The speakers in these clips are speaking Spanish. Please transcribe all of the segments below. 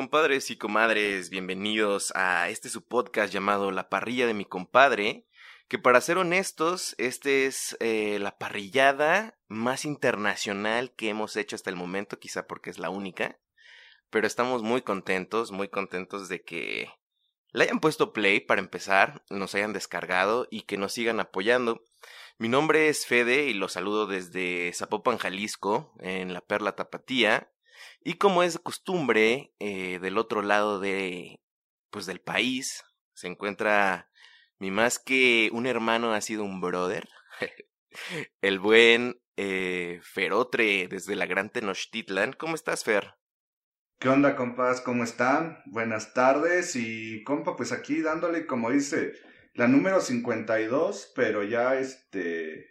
Compadres y comadres, bienvenidos a este su podcast llamado La parrilla de mi compadre, que para ser honestos, este es eh, la parrillada más internacional que hemos hecho hasta el momento, quizá porque es la única, pero estamos muy contentos, muy contentos de que le hayan puesto play para empezar, nos hayan descargado y que nos sigan apoyando. Mi nombre es Fede y los saludo desde Zapopan, Jalisco, en la Perla Tapatía. Y como es costumbre, eh, del otro lado de, pues del país, se encuentra mi más que un hermano ha sido un brother, el buen eh, Ferotre desde la Gran Tenochtitlan. ¿Cómo estás, Fer? ¿Qué onda, compas? ¿Cómo están? Buenas tardes y compa, pues aquí dándole, como dice, la número 52, pero ya este,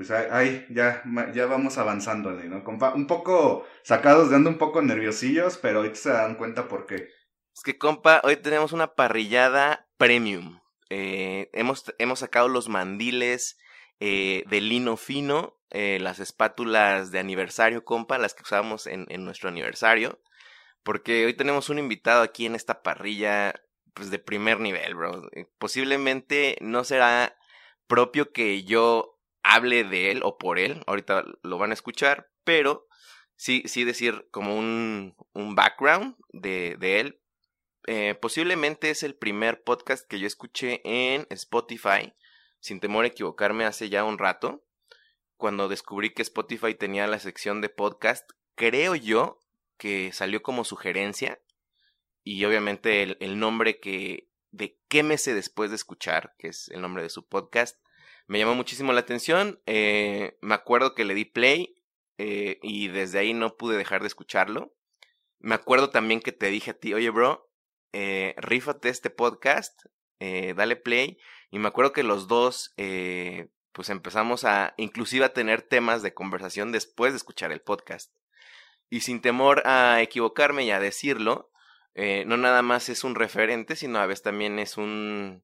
pues ahí, ya, ya vamos avanzándole, ¿no? Compa, un poco sacados de ando un poco nerviosillos, pero ahorita se dan cuenta por qué. Es que, compa, hoy tenemos una parrillada premium. Eh, hemos, hemos sacado los mandiles eh, de lino fino, eh, las espátulas de aniversario, compa, las que usamos en, en nuestro aniversario. Porque hoy tenemos un invitado aquí en esta parrilla, pues de primer nivel, bro. Posiblemente no será propio que yo hable de él o por él, ahorita lo van a escuchar, pero sí, sí decir como un, un background de, de él. Eh, posiblemente es el primer podcast que yo escuché en Spotify, sin temor a equivocarme hace ya un rato, cuando descubrí que Spotify tenía la sección de podcast, creo yo que salió como sugerencia y obviamente el, el nombre que de qué me sé después de escuchar, que es el nombre de su podcast, me llamó muchísimo la atención. Eh, me acuerdo que le di play eh, y desde ahí no pude dejar de escucharlo. Me acuerdo también que te dije a ti, oye, bro, eh, rífate este podcast, eh, dale play. Y me acuerdo que los dos, pues empezamos a, inclusive a tener temas de conversación después de escuchar el podcast. Y sin temor a equivocarme y a decirlo, no nada más es un referente, sino a veces también es un,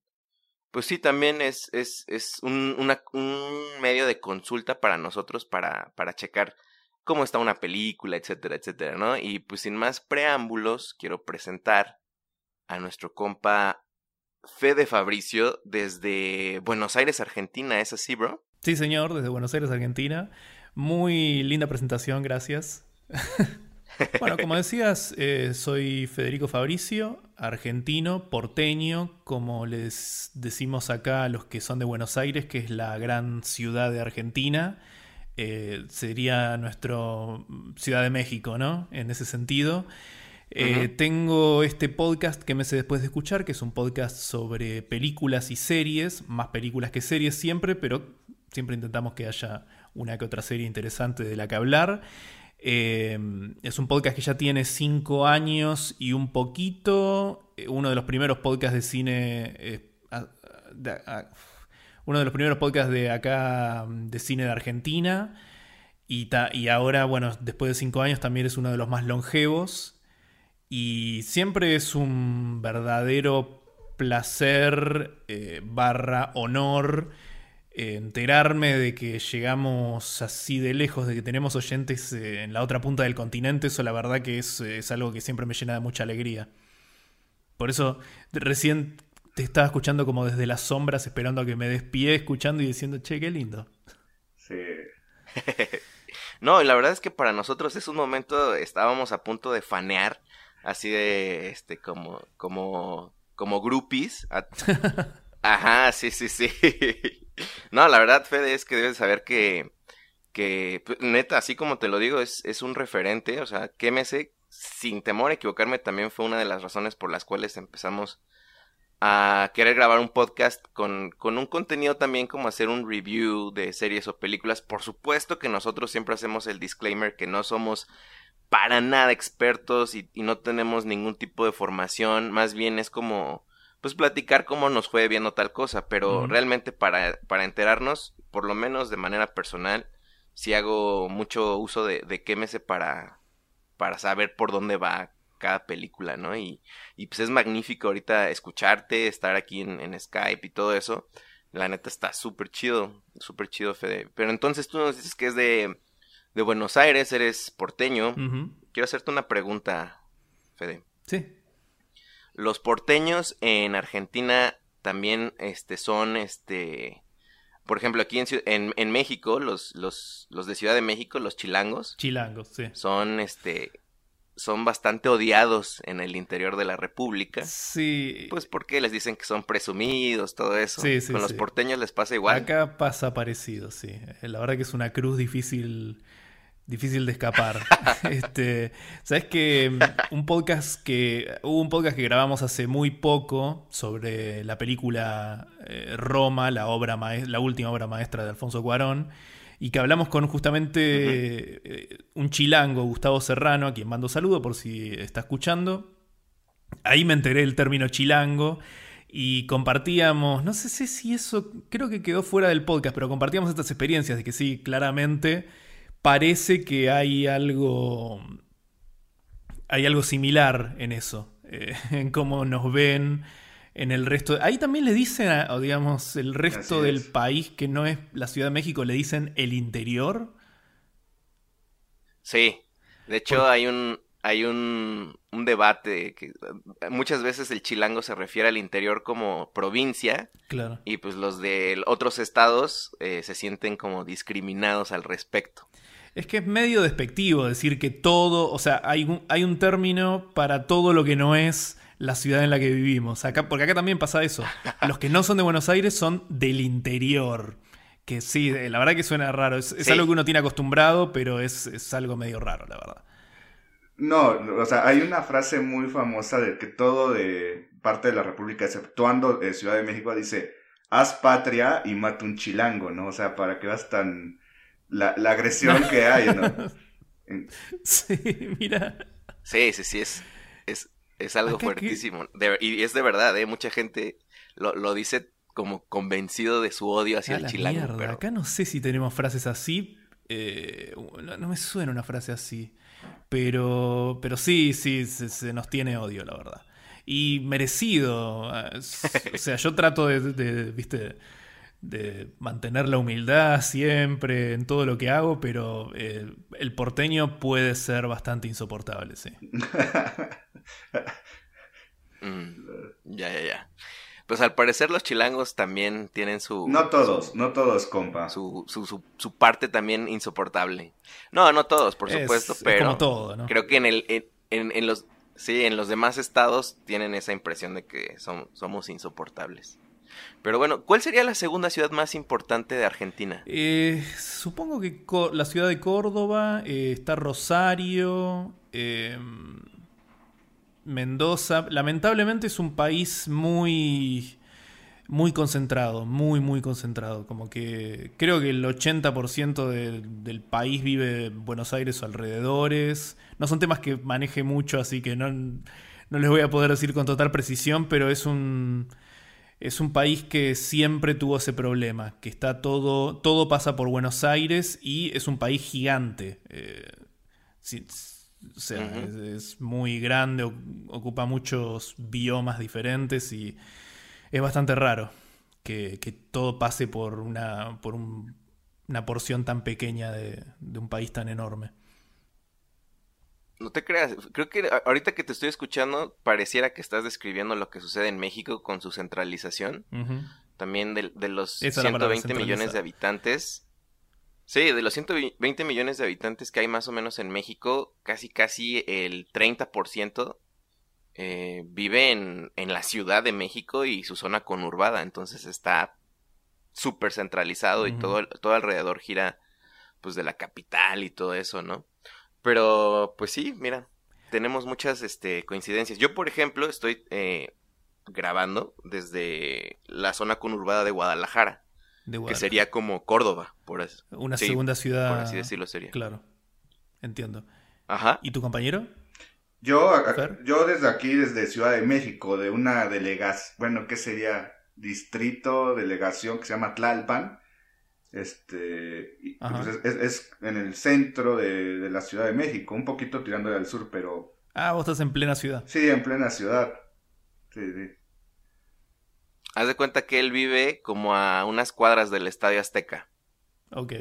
pues sí, también es, es, es un, una, un medio de consulta para nosotros para, para checar cómo está una película, etcétera, etcétera, ¿no? Y pues sin más preámbulos, quiero presentar a nuestro compa Fede Fabricio desde Buenos Aires, Argentina, ¿es así, bro? Sí, señor, desde Buenos Aires, Argentina. Muy linda presentación, gracias. Bueno, como decías, eh, soy Federico Fabricio, argentino, porteño, como les decimos acá a los que son de Buenos Aires, que es la gran ciudad de Argentina. Eh, sería nuestro Ciudad de México, ¿no? En ese sentido. Eh. Tengo este podcast que me sé después de escuchar, que es un podcast sobre películas y series, más películas que series siempre, pero siempre intentamos que haya una que otra serie interesante de la que hablar. Eh, es un podcast que ya tiene cinco años y un poquito. Eh, Uno de los primeros podcasts de cine. eh, de- uno de los primeros podcasts de acá de cine de Argentina. Y, ta- y ahora, bueno, después de cinco años también es uno de los más longevos. Y siempre es un verdadero placer eh, barra honor enterarme de que llegamos así de lejos, de que tenemos oyentes eh, en la otra punta del continente, eso la verdad que es, eh, es algo que siempre me llena de mucha alegría. Por eso recién te estaba escuchando como desde las sombras, esperando a que me despie, escuchando y diciendo, che, qué lindo. Sí. No, y la verdad es que para nosotros es un momento, estábamos a punto de fanear, así de, este, como, como, como groupies. Ajá, sí, sí, sí. No, la verdad, Fede, es que debes saber que, que, pues, neta, así como te lo digo, es, es un referente, o sea, que me sé, sin temor a equivocarme, también fue una de las razones por las cuales empezamos a querer grabar un podcast con, con un contenido también como hacer un review de series o películas. Por supuesto que nosotros siempre hacemos el disclaimer que no somos para nada expertos y, no tenemos ningún tipo de formación, más bien es como pues platicar cómo nos fue viendo tal cosa, pero realmente para, para enterarnos, por lo menos de manera personal, si hago mucho uso de, de Quémese para, para saber por dónde va cada película, ¿no? Y, y pues es magnífico ahorita escucharte, estar aquí en, en Skype y todo eso. La neta está súper chido, súper chido, Fede. Pero entonces tú nos dices que es de, de Buenos Aires, eres porteño. Quiero hacerte una pregunta, Fede. Sí. Los porteños en Argentina también este, son, este, por ejemplo, aquí en, en, México, los, los, los de Ciudad de México, los chilangos. Chilangos, sí. Son, este, son bastante odiados en el interior de la República. Sí. Pues porque les dicen que son presumidos, todo eso. Sí, sí, Con los porteños les pasa igual. Acá pasa parecido, sí. La verdad que es una cruz difícil difícil de escapar. este, Sabes que mm, un podcast que hubo un podcast que grabamos hace muy poco sobre la película eh, Roma, la obra la última obra maestra de Alfonso Cuarón, y que hablamos con justamente eh, un chilango, Gustavo Serrano, a quien mando saludo por si está escuchando. Ahí me enteré el término chilango. Y compartíamos, no sé si eso, creo que quedó fuera del podcast, pero compartíamos estas experiencias de que sí, claramente parece que hay algo. Hay algo similar en eso. Eh, en cómo nos ven en el resto. Ahí también le dicen, o digamos, el resto del país que no es la Ciudad de México, le dicen el interior. Sí. De hecho, hay un. Hay un, un debate que muchas veces el chilango se refiere al interior como provincia. Claro. Y pues los de otros estados eh, se sienten como discriminados al respecto. Es que es medio despectivo decir que todo, o sea, hay un, hay un término para todo lo que no es la ciudad en la que vivimos. Acá, porque acá también pasa eso. Los que no son de Buenos Aires son del interior. Que sí, eh, la verdad que suena raro. Es, algo que uno tiene acostumbrado, pero es, es, algo medio raro, la verdad. No, o sea, hay una frase muy famosa de que todo de parte de la República, exceptuando eh, Ciudad de México, dice, haz patria y mata un chilango, ¿no? O sea, para que vas tan la, agresión que hay, ¿no? sí, mira. Sí, sí, sí, es, es, es algo fuertísimo. y es de verdad, ¿eh? Mucha gente lo, lo dice como convencido de su odio hacia el chilango. Pero... Acá no sé si tenemos frases así. Eh, no, me suena una frase así. Pero, pero sí, sí, se, nos tiene odio, la verdad. Y merecido. O sea, yo trato de, de viste, de mantener la humildad siempre en todo lo que hago, pero eh, el porteño puede ser bastante insoportable, sí. Mm, ya, ya, ya. Pues al parecer los chilangos también tienen su... No todos, no todos, compa. Su, su, su, parte también insoportable. No, no todos, por supuesto, pero... como todo, ¿no? Creo que en, el, en, en, los... Sí, en los demás estados tienen esa impresión de que son, somos insoportables. Pero bueno, ¿cuál sería la segunda ciudad más importante de Argentina? Eh, supongo que la ciudad de Córdoba, eh, está Rosario, em, Mendoza. Lamentablemente es un país muy, muy concentrado, muy, muy concentrado. Como que creo que el 80% del país vive en Buenos Aires o alrededores. No son temas que maneje mucho, así que no, no les voy a poder decir con total precisión, pero es un es un país que siempre tuvo ese problema, que está todo, todo pasa por Buenos Aires y es un país gigante. Eh, o sea, es, muy grande, ocupa muchos biomas diferentes y es bastante raro que, todo pase por una, por una porción tan pequeña de un país tan enorme. No te creas, creo que ahorita que te estoy escuchando pareciera que estás describiendo lo que sucede en México con su centralización. También de, los 120 millones de habitantes. Sí, de los 120 millones de habitantes que hay más o menos en México, casi casi el 30% eh, vive en, en la Ciudad de México y su zona conurbada. Entonces está súper centralizado y todo, todo alrededor gira pues de la capital y todo eso, ¿no? Pero, pues sí, mira, tenemos muchas este, coincidencias. Yo, por ejemplo, estoy eh, grabando desde la zona conurbada de Guadalajara, De que Guadalajara. sería como Córdoba, por eso. Una sí, segunda ciudad. Por así decirlo sería. Claro. Entiendo. Ajá. ¿Y tu compañero? Yo, a- yo desde aquí, desde Ciudad de México, de una delegación, bueno, ¿qué sería? Distrito, delegación que se llama Tlalpan. Este, y, pues es, es- es en el centro de, de la Ciudad de México, un poquito tirándole al sur, pero Ah, vos estás en plena ciudad. sí, en plena ciudad. Sí, sí. Haz de cuenta que él vive como a unas cuadras del Estadio Azteca. Ok.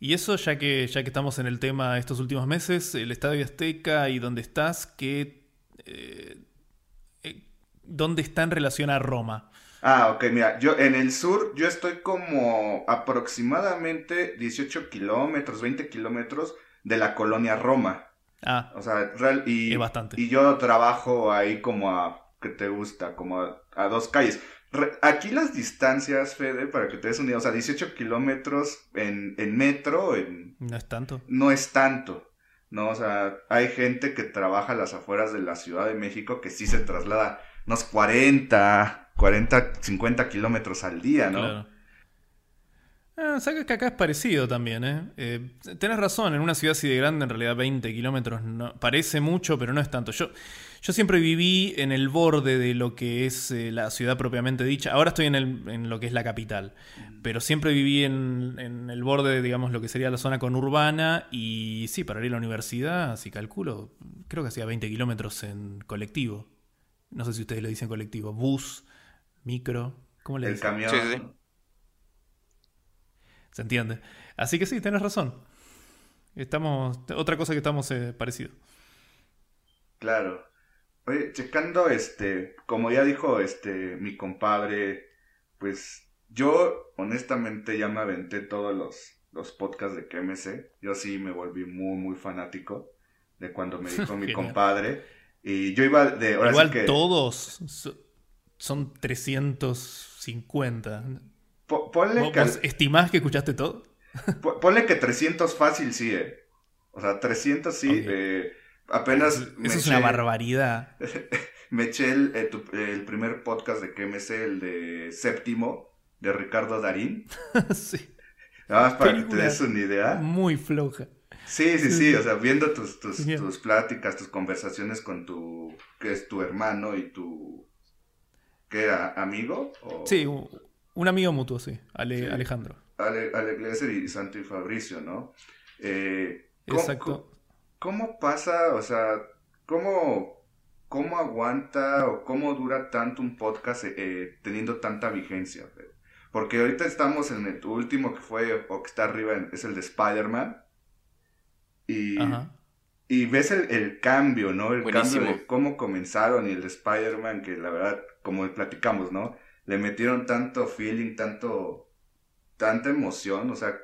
Y eso, ya que, ya que estamos en el tema estos últimos meses, el Estadio Azteca y dónde estás, ¿qué, eh, eh, ¿dónde está en relación a Roma? Ah, ok, mira, yo en el sur, yo estoy como aproximadamente 18 kilómetros, 20 kilómetros de la colonia Roma. Ah, O sea, real, y, bastante. y yo trabajo ahí como a, ¿qué te gusta? Como a, a dos calles. Re- aquí las distancias, Fede, para que te des una idea, o sea, 18 kilómetros en, en metro en- no es tanto. no es tanto, ¿no? O sea, hay gente que trabaja a las afueras de la Ciudad de México que sí se traslada unos 40, 40, 50 kilómetros al día, ¿no? Claro. Ah, sabes que acá es parecido también, ¿eh? Eh, Tenés razón, en una ciudad así de grande, en realidad 20 kilómetros no, parece mucho, pero no es tanto. Yo, yo siempre viví en el borde de lo que es eh, la ciudad propiamente dicha. Ahora estoy en, el- en lo que es la capital, pero siempre viví en, en el borde de, digamos, lo que sería la zona conurbana. Y sí, para ir a la universidad, si calculo, creo que hacía 20 kilómetros en colectivo. No sé si ustedes le dicen colectivo, bus, micro, ¿cómo le El dicen? camión. Se entiende. Así que sí, tenés razón. Estamos. Otra cosa que estamos eh, parecidos. Claro. Oye, checando este, como ya dijo este mi compadre, pues yo honestamente ya me aventé todos los, los podcasts de KMC. Yo sí me volví muy, muy fanático de cuando me dijo mi compadre. Y yo iba de, ahora Igual sí que, todos son 350. po- ponle, ¿Vos, que, vos estimás que escuchaste todo? po- ponle que 300 fácil sí, eh. O sea, 300 sí, eh, apenas Eso, me es una barbaridad. Me eché el, eh, tu- el primer podcast de KMC, el de Séptimo, de Ricardo Darín. sí, Nada más para que te des una idea. muy floja. Sí, sí, sí, o sea, viendo tus, tus pláticas, tus conversaciones con tu, que es tu hermano y tu, ¿qué era? ¿Amigo? O Sí, un amigo mutuo, sí. Ale- Sí. Alejandro. Ale, Ale Glesser y Santo y Fabricio, ¿no? Eh, ¿cómo- Exacto. ¿Cómo pasa, o sea, cómo, cómo aguanta o cómo dura tanto un podcast eh, teniendo tanta vigencia? Porque ahorita estamos en el último que fue, o que está arriba, es el de Spider-Man. Y, Ajá. Y ves el, el cambio, ¿no? El Buenísimo. cambio de cómo comenzaron y el de Spider-Man, que la verdad, como platicamos, ¿no? Le metieron tanto feeling, tanto, tanta emoción, o sea,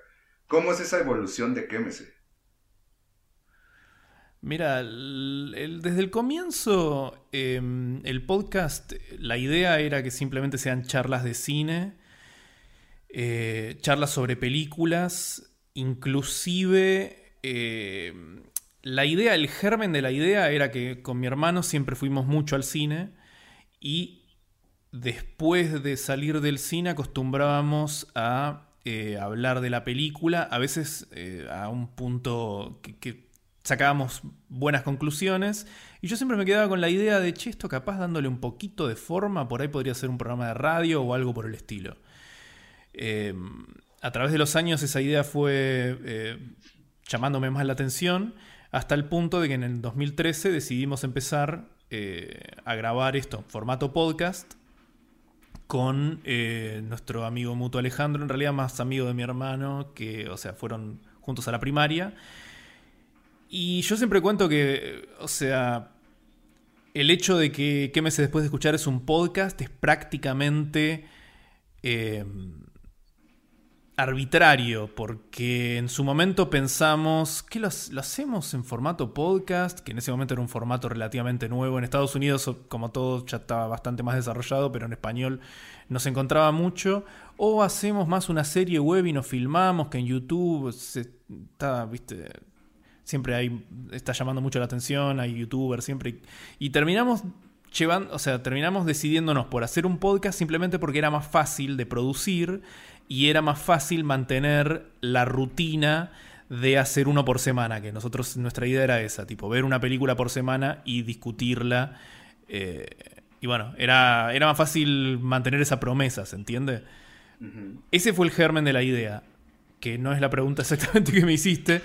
¿cómo es esa evolución de Quémese? Mira, el- el- desde el comienzo, eh, el podcast, la idea era que simplemente sean charlas de cine, eh, charlas sobre películas, inclusive eh, la idea, el germen de la idea era que con mi hermano siempre fuimos mucho al cine y después de salir del cine acostumbrábamos a eh, hablar de la película, a veces eh, a un punto que, sacábamos buenas conclusiones y yo siempre me quedaba con la idea de, che, esto capaz dándole un poquito de forma, por ahí podría ser un programa de radio o algo por el estilo. Eh, a través de los años esa idea fue eh, llamándome más la atención hasta el punto de que en el 2013 decidimos empezar eh, a grabar esto en formato podcast con eh, nuestro amigo mutuo Alejandro, en realidad más amigo de mi hermano, que, o sea, fueron juntos a la primaria. Y yo siempre cuento que, o sea, el hecho de que qué meses después de escuchar es un podcast es prácticamente eh, arbitrario, porque en su momento pensamos que lo, hacemos en formato podcast, que en ese momento era un formato relativamente nuevo. En Estados Unidos, como todo, ya estaba bastante más desarrollado, pero en español no se encontraba mucho. O hacemos más una serie web y nos filmamos, que en YouTube siempre hay, está llamando mucho la atención, hay youtubers siempre. Y terminamos llevando, o sea, terminamos decidiéndonos por hacer un podcast simplemente porque era más fácil de producir y era más fácil mantener la rutina de hacer uno por semana, que nosotros, nuestra idea era esa, tipo, ver una película por semana y discutirla. Eh, y bueno, era, era más fácil mantener esa promesa, ¿se entiende? Ese fue el germen de la idea, que no es la pregunta exactamente que me hiciste,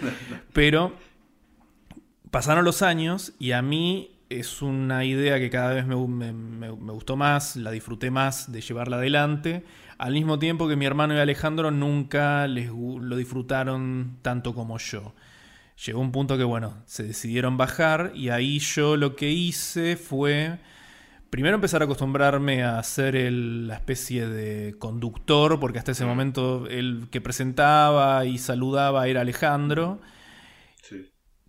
pero pasaron los años y a mí es una idea que cada vez me, gustó más, la disfruté más de llevarla adelante, al mismo tiempo que mi hermano y Alejandro nunca les, lo disfrutaron tanto como yo. Llegó un punto que, bueno, se decidieron bajar y ahí yo lo que hice fue primero empezar a acostumbrarme a ser la especie de conductor, porque hasta ese momento el que presentaba y saludaba era Alejandro.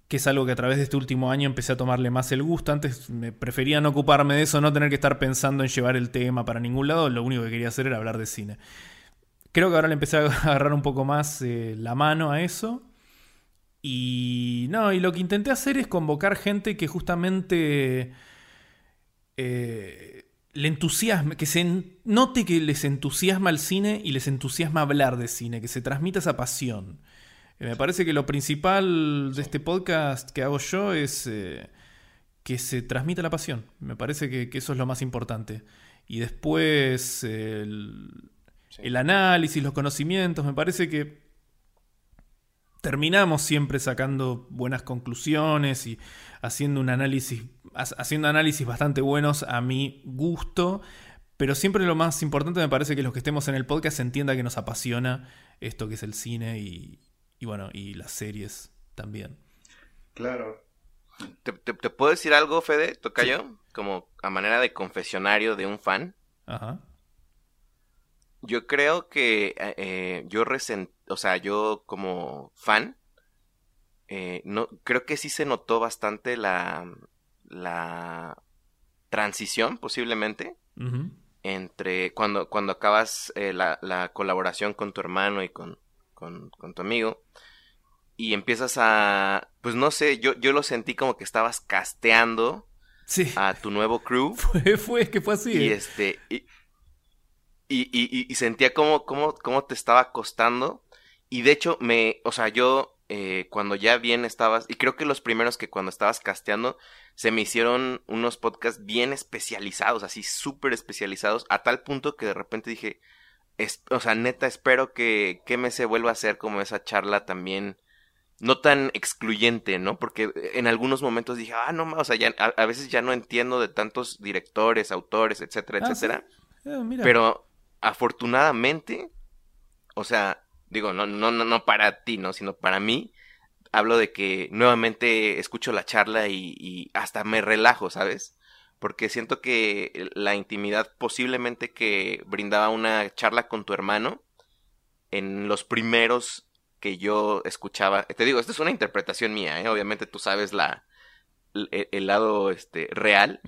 Que es algo que a través de este último año empecé a tomarle más el gusto. Antes me prefería no ocuparme de eso, no tener que estar pensando en llevar el tema para ningún lado. Lo único que quería hacer era hablar de cine. Creo que ahora le empecé a agarrar un poco más eh, la mano a eso. Y no, y lo que intenté hacer es convocar gente que justamente eh, le entusiasma, que se note que les entusiasma el cine y les entusiasma hablar de cine, que se transmita esa pasión. Eh, me parece que lo principal de este podcast que hago yo es eh, que se transmita la pasión. Me parece que, eso es lo más importante. Y después el, el análisis, los conocimientos, me parece que terminamos siempre sacando buenas conclusiones y haciendo un análisis, haciendo análisis bastante buenos a mi gusto. Pero siempre lo más importante me parece que los que estemos en el podcast entienda que nos apasiona esto que es el cine y, bueno, y las series también. Claro. ¿Te, puedo decir algo, Fede? ¿Toca yo? Como a manera de confesionario de un fan. Ajá. Yo creo que eh, eh, yo resent, o sea, yo como fan, eh, no, creo que sí se notó bastante la, la transición, posiblemente, entre cuando, cuando acabas eh, la, la, colaboración con tu hermano y con, con, tu amigo, y empiezas a, pues no sé, yo, yo lo sentí como que estabas casteando a tu nuevo crew. Fue, fue, que fue así. Y este, y, y, y, sentía como, como, como te estaba costando. Y de hecho, me, o sea, yo eh, cuando ya bien estabas, y creo que los primeros que cuando estabas casteando, se me hicieron unos podcasts bien especializados, así súper especializados, a tal punto que de repente dije, o sea, neta, espero que, que me se vuelva a hacer como esa charla también, no tan excluyente, ¿no? Porque en algunos momentos dije, ah, no, o sea, ya, a, veces ya no entiendo de tantos directores, autores, etcétera, ah, etcétera. Ah, Pero afortunadamente, o sea, digo, no, no, no para ti, ¿no? Sino para mí, hablo de que nuevamente escucho la charla y, hasta me relajo, ¿sabes? Porque siento que la intimidad posiblemente que brindaba una charla con tu hermano en los primeros que yo escuchaba, te digo, esta es una interpretación mía, ¿eh? obviamente tú sabes la el, lado este real,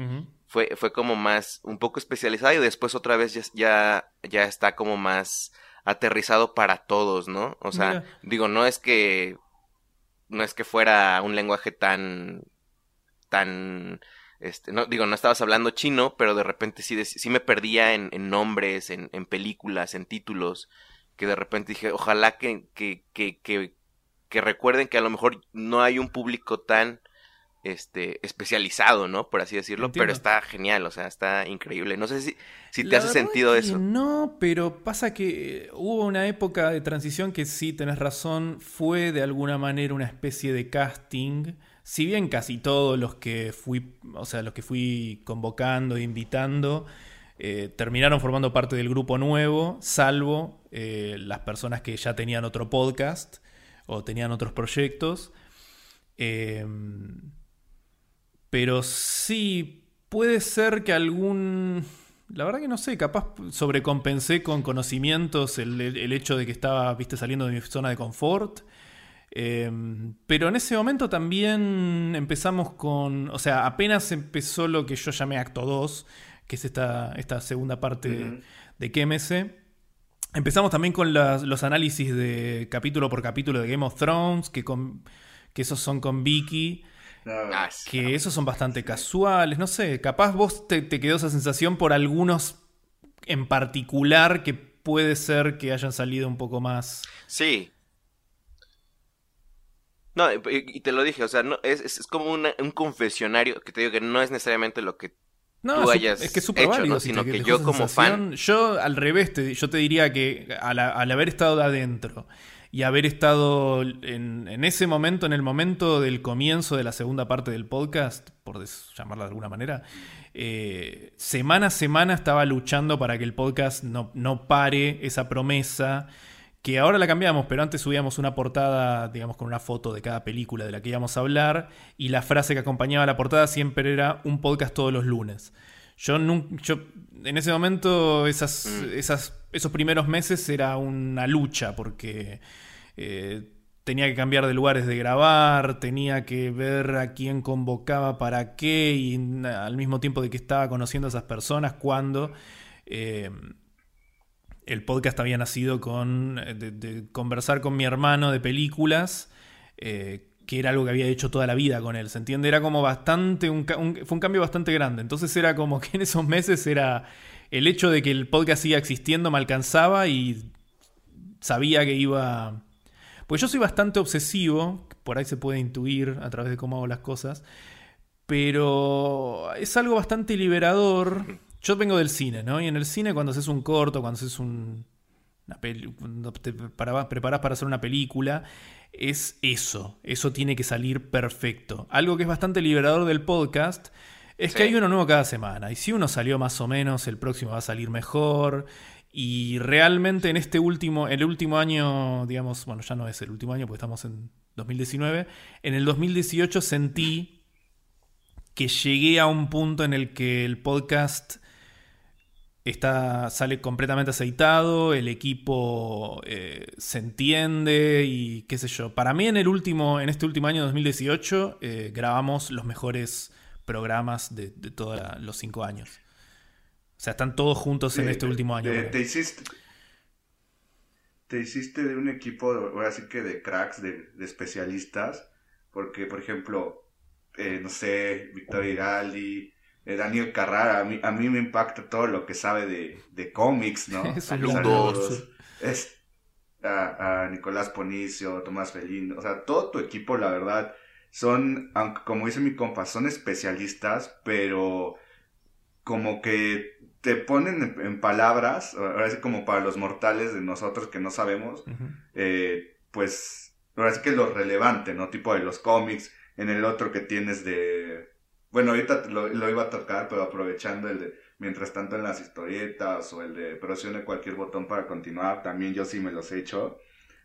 fue, fue como más, un poco especializado y después otra vez ya, ya, ya está como más aterrizado para todos, ¿no? O sea, digo, no es que no es que fuera un lenguaje tan tan este, no, digo, no estabas hablando chino, pero de repente sí, sí me perdía en, en nombres, en, en, películas, en títulos, que de repente dije, ojalá que, que, que, que, que recuerden que a lo mejor no hay un público tan este, especializado, ¿no? Por así decirlo, pero está genial, o sea, está increíble. No sé si, si te hace sentido eso. No, pero pasa que hubo una época de transición que sí, tenés razón, fue de alguna manera una especie de casting. Si bien casi todos los que fui, o sea, los que fui convocando e invitando, eh, terminaron formando parte del grupo nuevo, salvo eh, las personas que ya tenían otro podcast o tenían otros proyectos. Eh, pero sí, puede ser que algún... La verdad que no sé, capaz sobrecompensé con conocimientos el, hecho de que estaba, viste, saliendo de mi zona de confort. Em, pero en ese momento también empezamos con, o sea, apenas empezó lo que yo llamé Acto 2, que es esta, esta segunda parte de KMS. Empezamos también con los análisis de capítulo por capítulo de Game of Thrones, que, con, que esos son con Vicky. Ah, que esos son bastante casuales, no sé, capaz vos te, te quedó esa sensación por algunos en particular que puede ser que hayan salido un poco más... Sí. No, y, te lo dije, o sea, no, es, es, como una- un confesionario que te digo que no es necesariamente lo que No, tú hayas es que es súper hecho, válido. ¿no? si Sino que yo como sensación. Yo al revés, te- yo te diría que al, al haber estado de adentro y haber estado en, en ese momento, en el momento del comienzo de la segunda parte del podcast, por llamarla de alguna manera, eh, semana a semana estaba luchando para que el podcast no, no pare esa promesa. Que ahora la cambiamos, pero antes subíamos una portada, digamos, con una foto de cada película de la que íbamos a hablar, y la frase que acompañaba la portada siempre era un podcast todos los lunes. Yo, nun- yo en ese momento, esas, Mm. esas, esos primeros meses era una lucha, porque eh, tenía que cambiar de lugares de grabar, tenía que ver a quién convocaba para qué, y al mismo tiempo de que estaba conociendo a esas personas, cuando... eh, el podcast había nacido con eh, de, conversar con mi hermano de películas, eh, que era algo que había hecho toda la vida con él. ¿Se entiende? Era como bastante. Un- fue un cambio bastante grande. Entonces era como que en esos meses era. El hecho de que el podcast siga existiendo me alcanzaba y sabía que iba. Pues yo soy bastante obsesivo, por ahí se puede intuir a través de cómo hago las cosas, pero es algo bastante liberador. Yo vengo del cine, ¿no? Y en el cine cuando haces un corto, cuando haces un, una peli- cuando te preparás para hacer una película, es eso. Eso tiene que salir perfecto. Algo que es bastante liberador del podcast es que hay uno nuevo cada semana. Y si uno salió más o menos, el próximo va a salir mejor. Y realmente en este último, el último año, digamos, bueno, ya no es el último año porque estamos en 2019, en el 2018 sentí que llegué a un punto en el que el podcast está, sale completamente aceitado, el equipo eh, se entiende y qué sé yo. Para mí en el último, en este último año 2018, eh, grabamos los mejores programas de, de todos los cinco años. O sea, están todos juntos en De- este último año. de- te hiciste. Te hiciste de un equipo, ahora sí que de cracks, de, de especialistas. Porque, por ejemplo, eh, no sé, Víctor Hiraldi, eh, Daniel Carrara, a mí, a mí me impacta todo lo que sabe de, de cómics, ¿no? Saludos. Es, a, a Nicolás Ponicio, Tomás Felín, o sea, todo tu equipo, la verdad, son, aunque como dice mi compa, son especialistas, pero como que te ponen en, en palabras, ahora sí como para los mortales de nosotros que no sabemos, eh, pues ahora sí que lo relevante, ¿no? Tipo de los cómics, en el otro que tienes de... Bueno, ahorita lo, lo iba a tocar, pero aprovechando el de mientras tanto en las historietas o el de presione cualquier botón para continuar, también yo sí me los he hecho,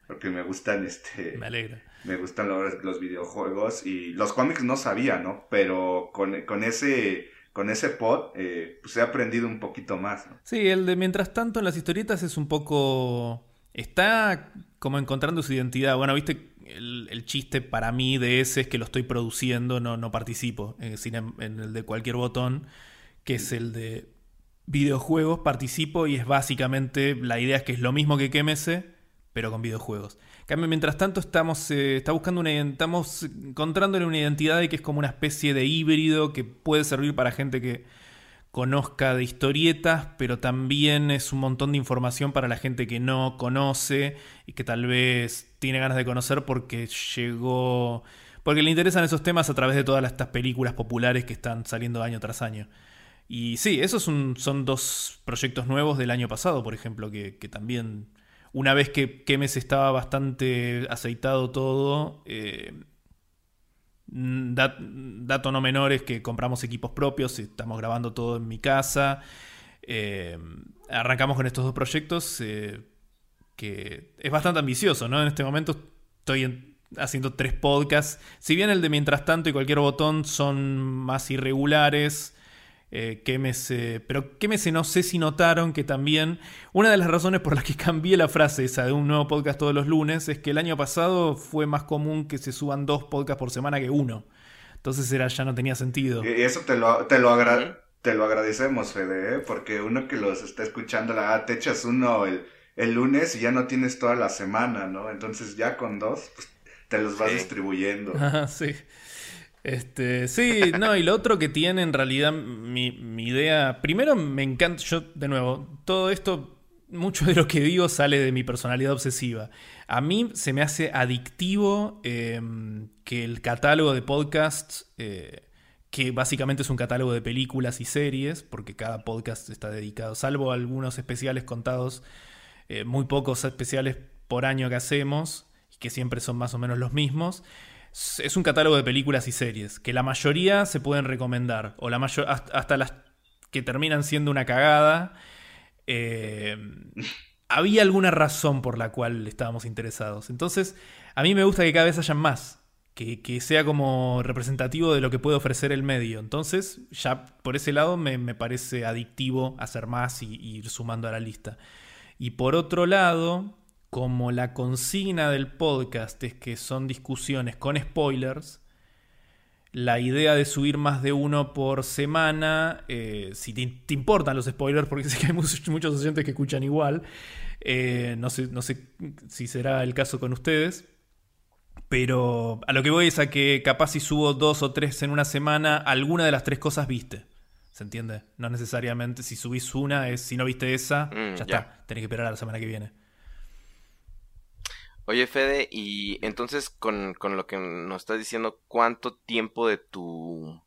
porque me gustan este... Me alegra. Me gustan los, los videojuegos y los cómics no sabía, ¿no? Pero con, con ese con ese pod eh, pues he aprendido un poquito más, ¿no? Sí, el de mientras tanto en las historietas es un poco. Está como encontrando su identidad. Bueno, viste, el, chiste para mí de ese es que lo estoy produciendo, no, no participo. En, en el de cualquier botón, que es el de videojuegos, participo y es básicamente. La idea es que es lo mismo que Quémese, pero con videojuegos. Cambio, mientras tanto, estamos, eh, está buscando una, estamos encontrándole una identidad de que es como una especie de híbrido que puede servir para gente que conozca de historietas, pero también es un montón de información para la gente que no conoce y que tal vez tiene ganas de conocer porque llegó, porque le interesan esos temas a través de todas estas películas populares que están saliendo año tras año. Y sí, esos son, dos proyectos nuevos del año pasado, por ejemplo, que, también, una vez que Kemes estaba bastante aceitado todo, eh, dat- dato no menor es que compramos equipos propios, estamos grabando todo en mi casa. Eh, arrancamos con estos dos proyectos eh, que es bastante ambicioso, ¿no? En este momento estoy en- haciendo tres podcasts. Si bien el de Mientras tanto y cualquier botón son más irregulares, eh, Quémese- pero Quémese no sé si notaron que también una de las razones por las que cambié la frase esa de un nuevo podcast todos los lunes es que el año pasado fue más común que se suban dos podcasts por semana que uno. Entonces era, ya no tenía sentido. Y eso te lo, te lo, agra- te lo agradecemos, Fede, ¿eh? porque uno que los está escuchando, la ah, te echas uno el, el lunes y ya no tienes toda la semana, ¿no? Entonces ya con dos, pues te los vas Sí. distribuyendo. Ajá, sí. Este, sí, no, y lo otro que tiene en realidad mi, idea, primero me encanta, yo de nuevo, todo esto, mucho de lo que digo sale de mi personalidad obsesiva. A mí se me hace adictivo em, que el catálogo de podcasts, eh, que básicamente es un catálogo de películas y series, porque cada podcast está dedicado, salvo algunos especiales contados, eh, muy pocos especiales por año que hacemos, y que siempre son más o menos los mismos. Es un catálogo de películas y series, que la mayoría se pueden recomendar, o la mayor, hasta las que terminan siendo una cagada. Eh, había alguna razón por la cual estábamos interesados. Entonces, a mí me gusta que cada vez hayan más. Que, sea como representativo de lo que puede ofrecer el medio. Entonces, ya por ese lado me, parece adictivo hacer más y, y, ir sumando a la lista. Y por otro lado, como la consigna del podcast es que son discusiones con spoilers, la idea de subir más de uno por semana, eh, si te, importan los spoilers, porque sé que hay muchos, muchos oyentes que escuchan igual, eh, no, sé, no sé si será el caso con ustedes, pero a lo que voy es a que capaz si subo dos o tres en una semana, alguna de las tres cosas viste. ¿Se entiende? No necesariamente si subís una, es si no viste esa, mm, ya, está, tenés que esperar a la semana que viene. Oye, Fede, y entonces con, lo que nos estás diciendo, ¿cuánto tiempo de tu...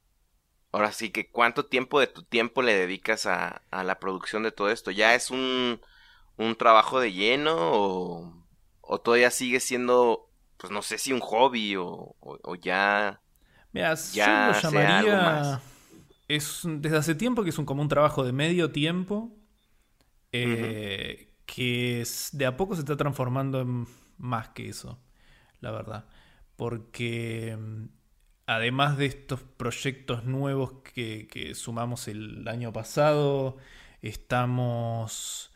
Ahora sí que, ¿cuánto tiempo de tu tiempo le dedicas a, a la producción de todo esto? ¿Ya es un, un trabajo de lleno o, o todavía sigue siendo, pues no sé si un hobby o, o, ya... Mira, ya yo lo llamaría... Es desde hace tiempo que es un, como un trabajo de medio tiempo. Eh, que de a poco se está transformando en más que eso, la verdad. Porque mm, además de estos proyectos nuevos que, sumamos el año pasado, estamos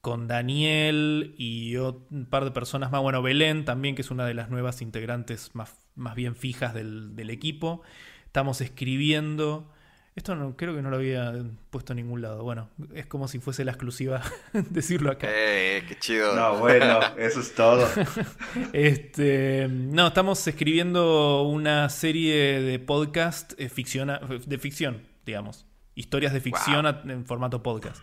con Daniel y un par de personas más. Bueno, Belén también, que es una de las nuevas integrantes más, más bien fijas del, del equipo. Estamos escribiendo esto no, creo que no lo había puesto en ningún lado. Bueno, es como si fuese la exclusiva decirlo acá. Eh, qué chido. No, bueno, eso es todo. este, no, estamos escribiendo una serie de podcast eh, de ficción, digamos. Historias de ficción en formato podcast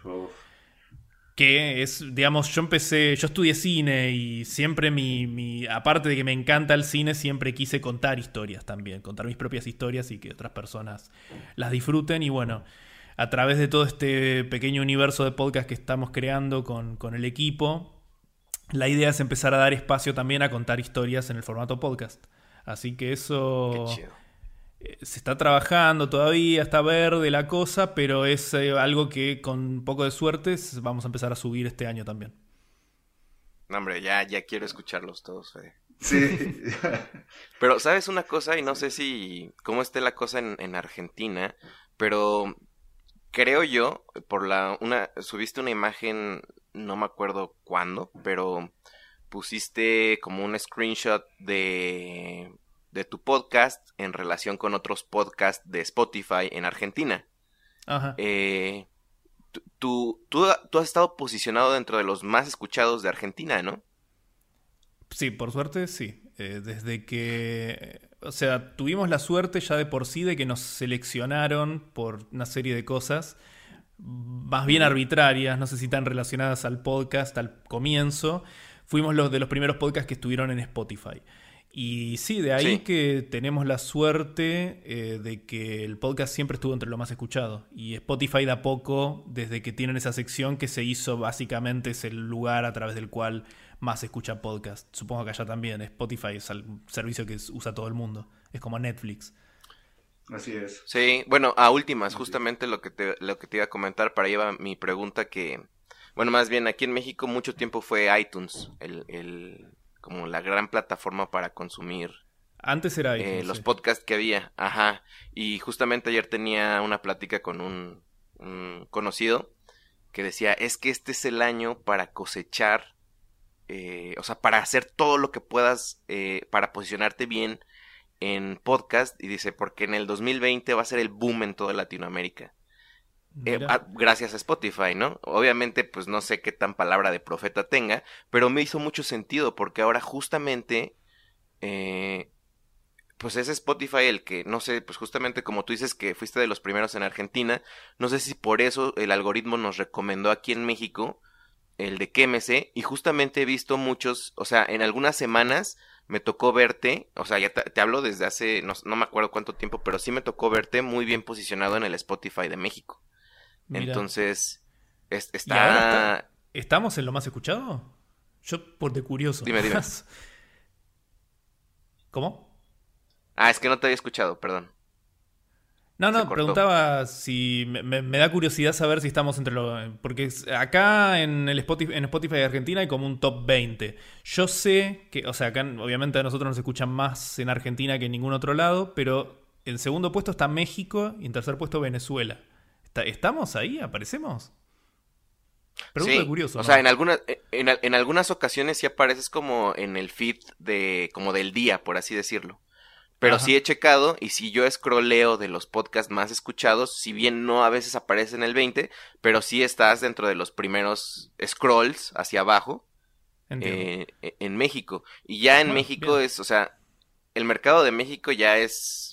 que es, digamos, yo empecé, yo estudié cine y siempre mi, mi, aparte de que me encanta el cine, siempre quise contar historias también, contar mis propias historias y que otras personas las disfruten y bueno, a través de todo este pequeño universo de podcast que estamos creando con, con el equipo, la idea es empezar a dar espacio también a contar historias en el formato podcast. Así que eso... se está trabajando todavía, está verde la cosa, pero es eh, algo que con un poco de suerte vamos a empezar a subir este año también. No, hombre, ya, ya quiero escucharlos todos, Fede. Sí. pero, ¿sabes una cosa? Y no sé si cómo esté la cosa en, en Argentina, pero creo yo, por la una, subiste una imagen, no me acuerdo cuándo, pero pusiste como un screenshot de de tu podcast en relación con otros podcasts de Spotify en Argentina. Ajá. Eh, tú, tú, has estado posicionado dentro de los más escuchados de Argentina, ¿no? Sí, por suerte sí. Eh, desde que, o sea, tuvimos la suerte ya de por sí de que nos seleccionaron por una serie de cosas más bien arbitrarias, no sé si tan relacionadas al podcast al comienzo. Fuimos los de los primeros podcasts que estuvieron en Spotify. Y sí, de ahí que tenemos la suerte eh, de que el podcast siempre estuvo entre lo más escuchado. Y Spotify da poco, desde que tienen esa sección que se hizo, básicamente es el lugar a través del cual más se escucha podcast. Supongo que allá también. Spotify es el servicio que usa todo el mundo. Es como Netflix. Así es. Sí, bueno, a últimas, justamente lo que te, lo que te iba a comentar, para llevar mi pregunta que, bueno, más bien aquí en México mucho tiempo fue iTunes, el, el como la gran plataforma para consumir. Antes era eh, los podcasts que había, ajá. Y justamente ayer tenía una plática con un, conocido que decía, es que este es el año para cosechar, eh, o sea, para hacer todo lo que puedas eh, para posicionarte bien en podcast. Y dice, porque en el 2020 va a ser el boom en toda Latinoamérica. Eh, gracias a Spotify, ¿no? Obviamente, pues no sé qué tan palabra de profeta tenga, pero me hizo mucho sentido porque ahora justamente, eh, pues es Spotify el que, no sé, pues justamente como tú dices que fuiste de los primeros en Argentina, no sé si por eso el algoritmo nos recomendó aquí en México el de Quémese y justamente he visto muchos, o sea, en algunas semanas me tocó verte, o sea, ya te, hablo desde hace, no, no, me acuerdo cuánto tiempo, pero sí me tocó verte muy bien posicionado en el Spotify de México. Entonces, está... ¿Estamos en lo más escuchado? Yo, por de curioso. Dime, dime. ¿Cómo? Ah, es que no te había escuchado, perdón. No, no, preguntaba si me, da curiosidad saber si estamos entre los... Porque acá en el Spotify, en Spotify de Argentina hay como un top 20. Yo sé que, o sea, acá obviamente a nosotros nos escuchan más en Argentina que en ningún otro lado, pero en segundo puesto está México y en tercer puesto Venezuela. ¿Estamos ahí? ¿Aparecemos? Pregunta sí, curioso. O sea, en algunas, en, en algunas ocasiones sí apareces como en el feed de, como del día, por así decirlo. Pero sí he checado y si yo scrolleo de los podcasts más escuchados, si bien no a veces aparece en el 20, pero sí estás dentro de los primeros scrolls hacia abajo eh, e, en México. Y ya en México es, o sea, el mercado de México ya es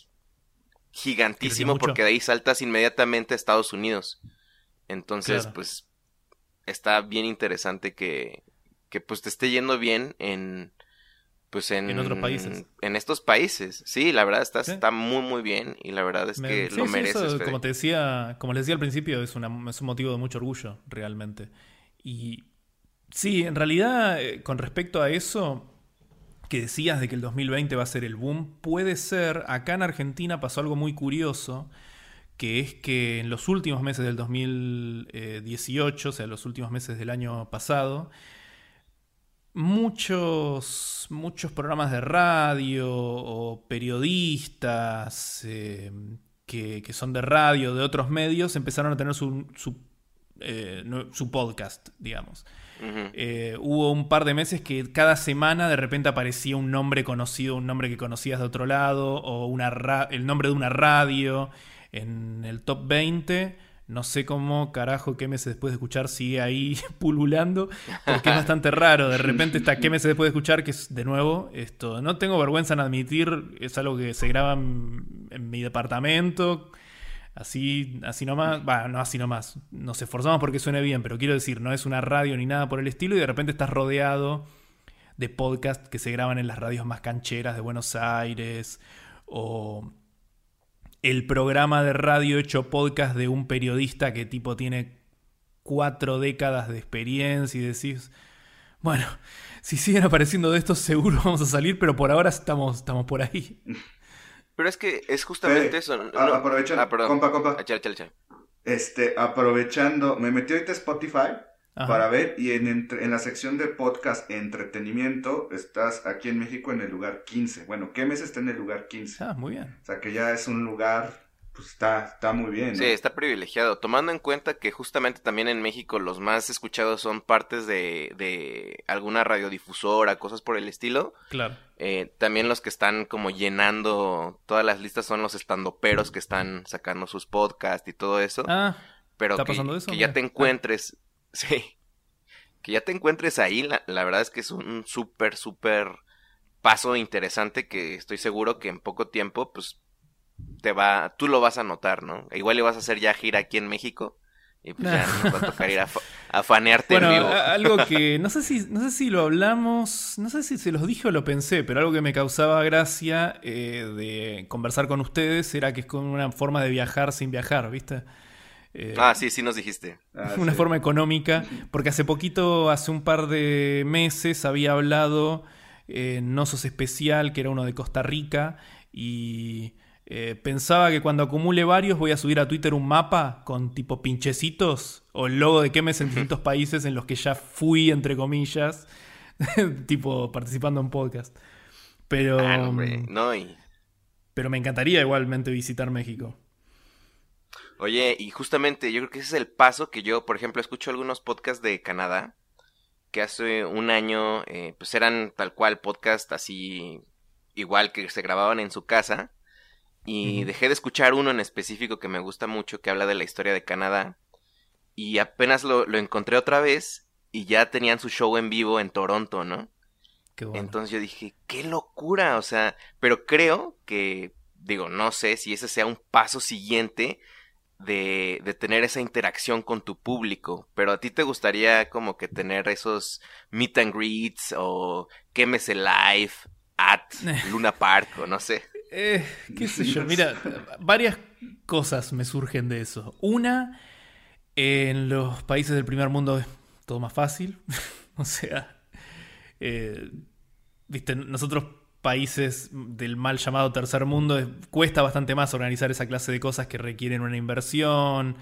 gigantísimo porque de ahí saltas inmediatamente a Estados Unidos. Entonces, pues, está bien interesante que, que pues te esté yendo bien en pues en, otros países. En estos países. Sí, la verdad está, está muy muy bien y la verdad es que lo mereces. como te decía, como les decía al principio, es, una, es un motivo de mucho orgullo, realmente. Y sí, en realidad, eh, con respecto a eso que decías de que el 2020 va a ser el boom, puede ser, acá en Argentina pasó algo muy curioso, que es que en los últimos meses del 2018, o sea, los últimos meses del año pasado, muchos, muchos programas de radio o periodistas eh, que, son de radio, de otros medios, empezaron a tener su, eh, podcast, digamos. Eh, hubo un par de meses que cada semana de repente aparecía un nombre conocido, un nombre que conocías de otro lado, o una el nombre de una radio en el top 20 no sé cómo carajo qué meses después de escuchar sigue ahí pululando, porque es bastante raro. De repente está qué meses después de escuchar, que es de nuevo esto. No tengo vergüenza en admitir, es algo que se graba en, mi departamento. Así, así nomás, bueno, no así nomás, nos esforzamos porque suene bien, pero quiero decir, no es una radio ni nada por el estilo y de repente estás rodeado de podcasts que se graban en las radios más cancheras de Buenos Aires o el programa de radio hecho podcast de un periodista que tipo tiene cuatro décadas de experiencia y decís, bueno, si siguen apareciendo de estos seguro vamos a salir, pero por ahora estamos, estamos por ahí. Pero es que es justamente eso. aprovechando, ah, perdón. compa, compa. Este, aprovechando, me metí ahorita a Spotify para ver. Y en, en la sección de podcast entretenimiento, estás aquí en México en el lugar 15. Bueno, ¿qué mes está en el lugar 15? Ah, muy bien. O sea, que ya es un lugar, pues está, está muy bien. Sí, está privilegiado. Tomando en cuenta que justamente también en México los más escuchados son partes de, de alguna radiodifusora, cosas por el estilo. Claro. Eh, también los que están como llenando todas las listas son los estandoperos que están sacando sus podcasts y todo eso. Ah. Pero ¿está que, pasando eso? que ya te encuentres Sí. Que ya te encuentres ahí, la, verdad es que es un súper, súper paso interesante que estoy seguro que en poco tiempo, pues, te va, tú lo vas a notar, ¿no? Igual le vas a hacer ya gira aquí en México y pues ya nos va a tocar ir a, fanearte en vivo. algo que no sé si no sé si lo hablamos, no sé si se los dije o lo pensé, pero algo que me causaba gracia eh, de conversar con ustedes era que es como una forma de viajar sin viajar, ¿viste? Eh, ah, sí, sí nos dijiste. Ah, una forma económica, porque hace poquito, hace un par de meses, había hablado eh, Nosos Especial, que era uno de Costa Rica, y eh, pensaba que cuando acumule varios voy a subir a Twitter un mapa con tipo pinchecitos o el logo de Kemes en distintos países en los que ya fui, entre comillas, tipo participando en podcast. Pero, ah, no, pero me encantaría igualmente visitar México. Oye, y justamente yo creo que ese es el paso que yo, por ejemplo, escucho algunos podcasts de Canadá, que hace un año, eh, pues eran tal cual podcast así, igual que se grababan en su casa, y dejé de escuchar uno en específico que me gusta mucho, que habla de la historia de Canadá, y apenas lo, lo encontré otra vez, y ya tenían su show en vivo en Toronto, ¿no? Entonces yo dije, qué locura, o sea, pero creo que, digo, no sé si ese sea un paso siguiente de, de, tener esa interacción con tu público, pero a ti te gustaría como que tener esos meet and greets o quémese live at Luna Park o no sé. Eh, qué sé yo, mira, varias cosas me surgen de eso. Una, en los países del primer mundo es todo más fácil, o sea, eh, viste, nosotros países del mal llamado tercer mundo cuesta bastante más organizar esa clase de cosas que requieren una inversión.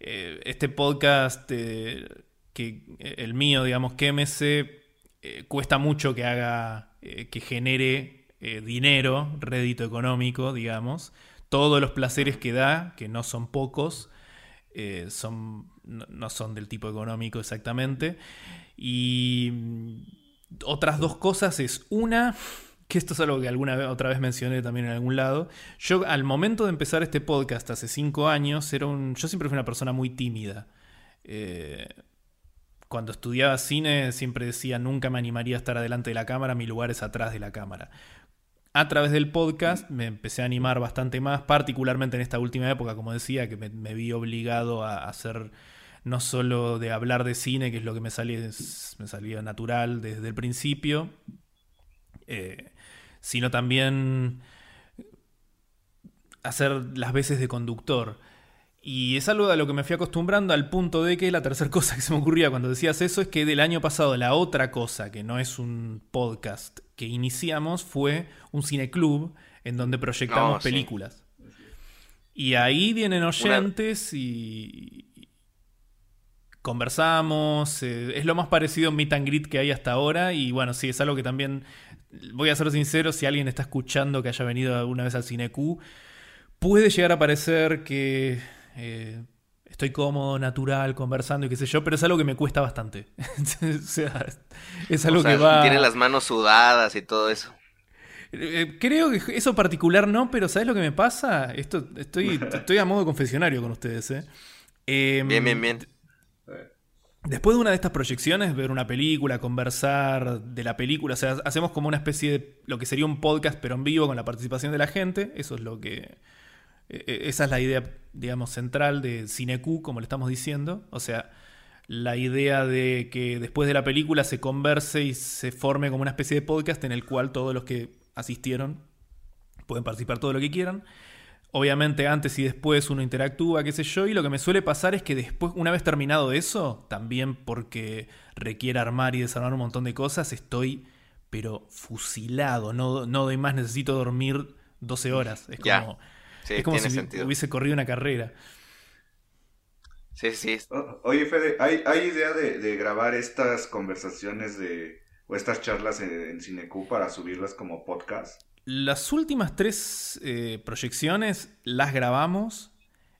Eh, este podcast, eh, que el mío, digamos, eh, cuesta mucho que haga, que genere dinero, rédito económico, digamos. Todos los placeres que da, que no son pocos, son, no son del tipo económico exactamente. Y otras dos cosas es una, que esto es algo que alguna vez, otra vez mencioné también en algún lado. Yo al momento de empezar este podcast hace cinco años, era un, yo siempre fui una persona muy tímida. Eh, cuando estudiaba cine siempre decía nunca me animaría a estar adelante de la cámara, mi lugar es atrás de la cámara. A través del podcast me empecé a animar bastante más, particularmente en esta última época, como decía, que me, vi obligado a hacer no solo de hablar de cine, que es lo que me salía, me natural desde el principio, eh, sino también hacer las veces de conductor. Y es algo a lo que me fui acostumbrando al punto de que la tercera cosa que se me ocurría cuando decías eso es que del año pasado la otra cosa, que no es un podcast que iniciamos, fue un cineclub en donde proyectamos películas. Y ahí vienen oyentes y, conversamos, eh, es lo más parecido a un meet and greet que hay hasta ahora y bueno, sí, es algo que también, voy a ser sincero, si alguien está escuchando que haya venido alguna vez al Cineq, puede llegar a parecer que eh, estoy cómodo, natural, conversando y qué sé yo, pero es algo que me cuesta bastante. o sea, es algo que va... Tiene las manos sudadas y todo eso. Eh, creo que eso particular no, pero ¿sabes lo que me pasa? Esto, estoy, estoy a modo confesionario con ustedes, ¿eh? bien, bien, em, bien. Después de una de estas proyecciones, ver una película, conversar de la película, o sea, hacemos como una especie de lo que sería un podcast, pero en vivo con la participación de la gente. Eso es lo que. E, e, esa es la idea, digamos, central de CineQ, como le estamos diciendo. O sea, la idea de que después de la película se converse y se forme como una especie de podcast en el cual todos los que asistieron pueden participar todo lo que quieran. Obviamente antes y después uno interactúa, qué sé yo, y lo que me suele pasar es que después, una vez terminado eso, también porque requiere armar y desarmar un montón de cosas, estoy pero fusilado, no, no doy más, necesito dormir 12 horas. Es como, es como si hubiese corrido una carrera. Sí, sí. oye, Fede, ¿hay, ¿hay idea de, grabar estas conversaciones de, o estas charlas en, en Cinecu para subirlas como podcast? Las últimas tres eh, proyecciones las grabamos,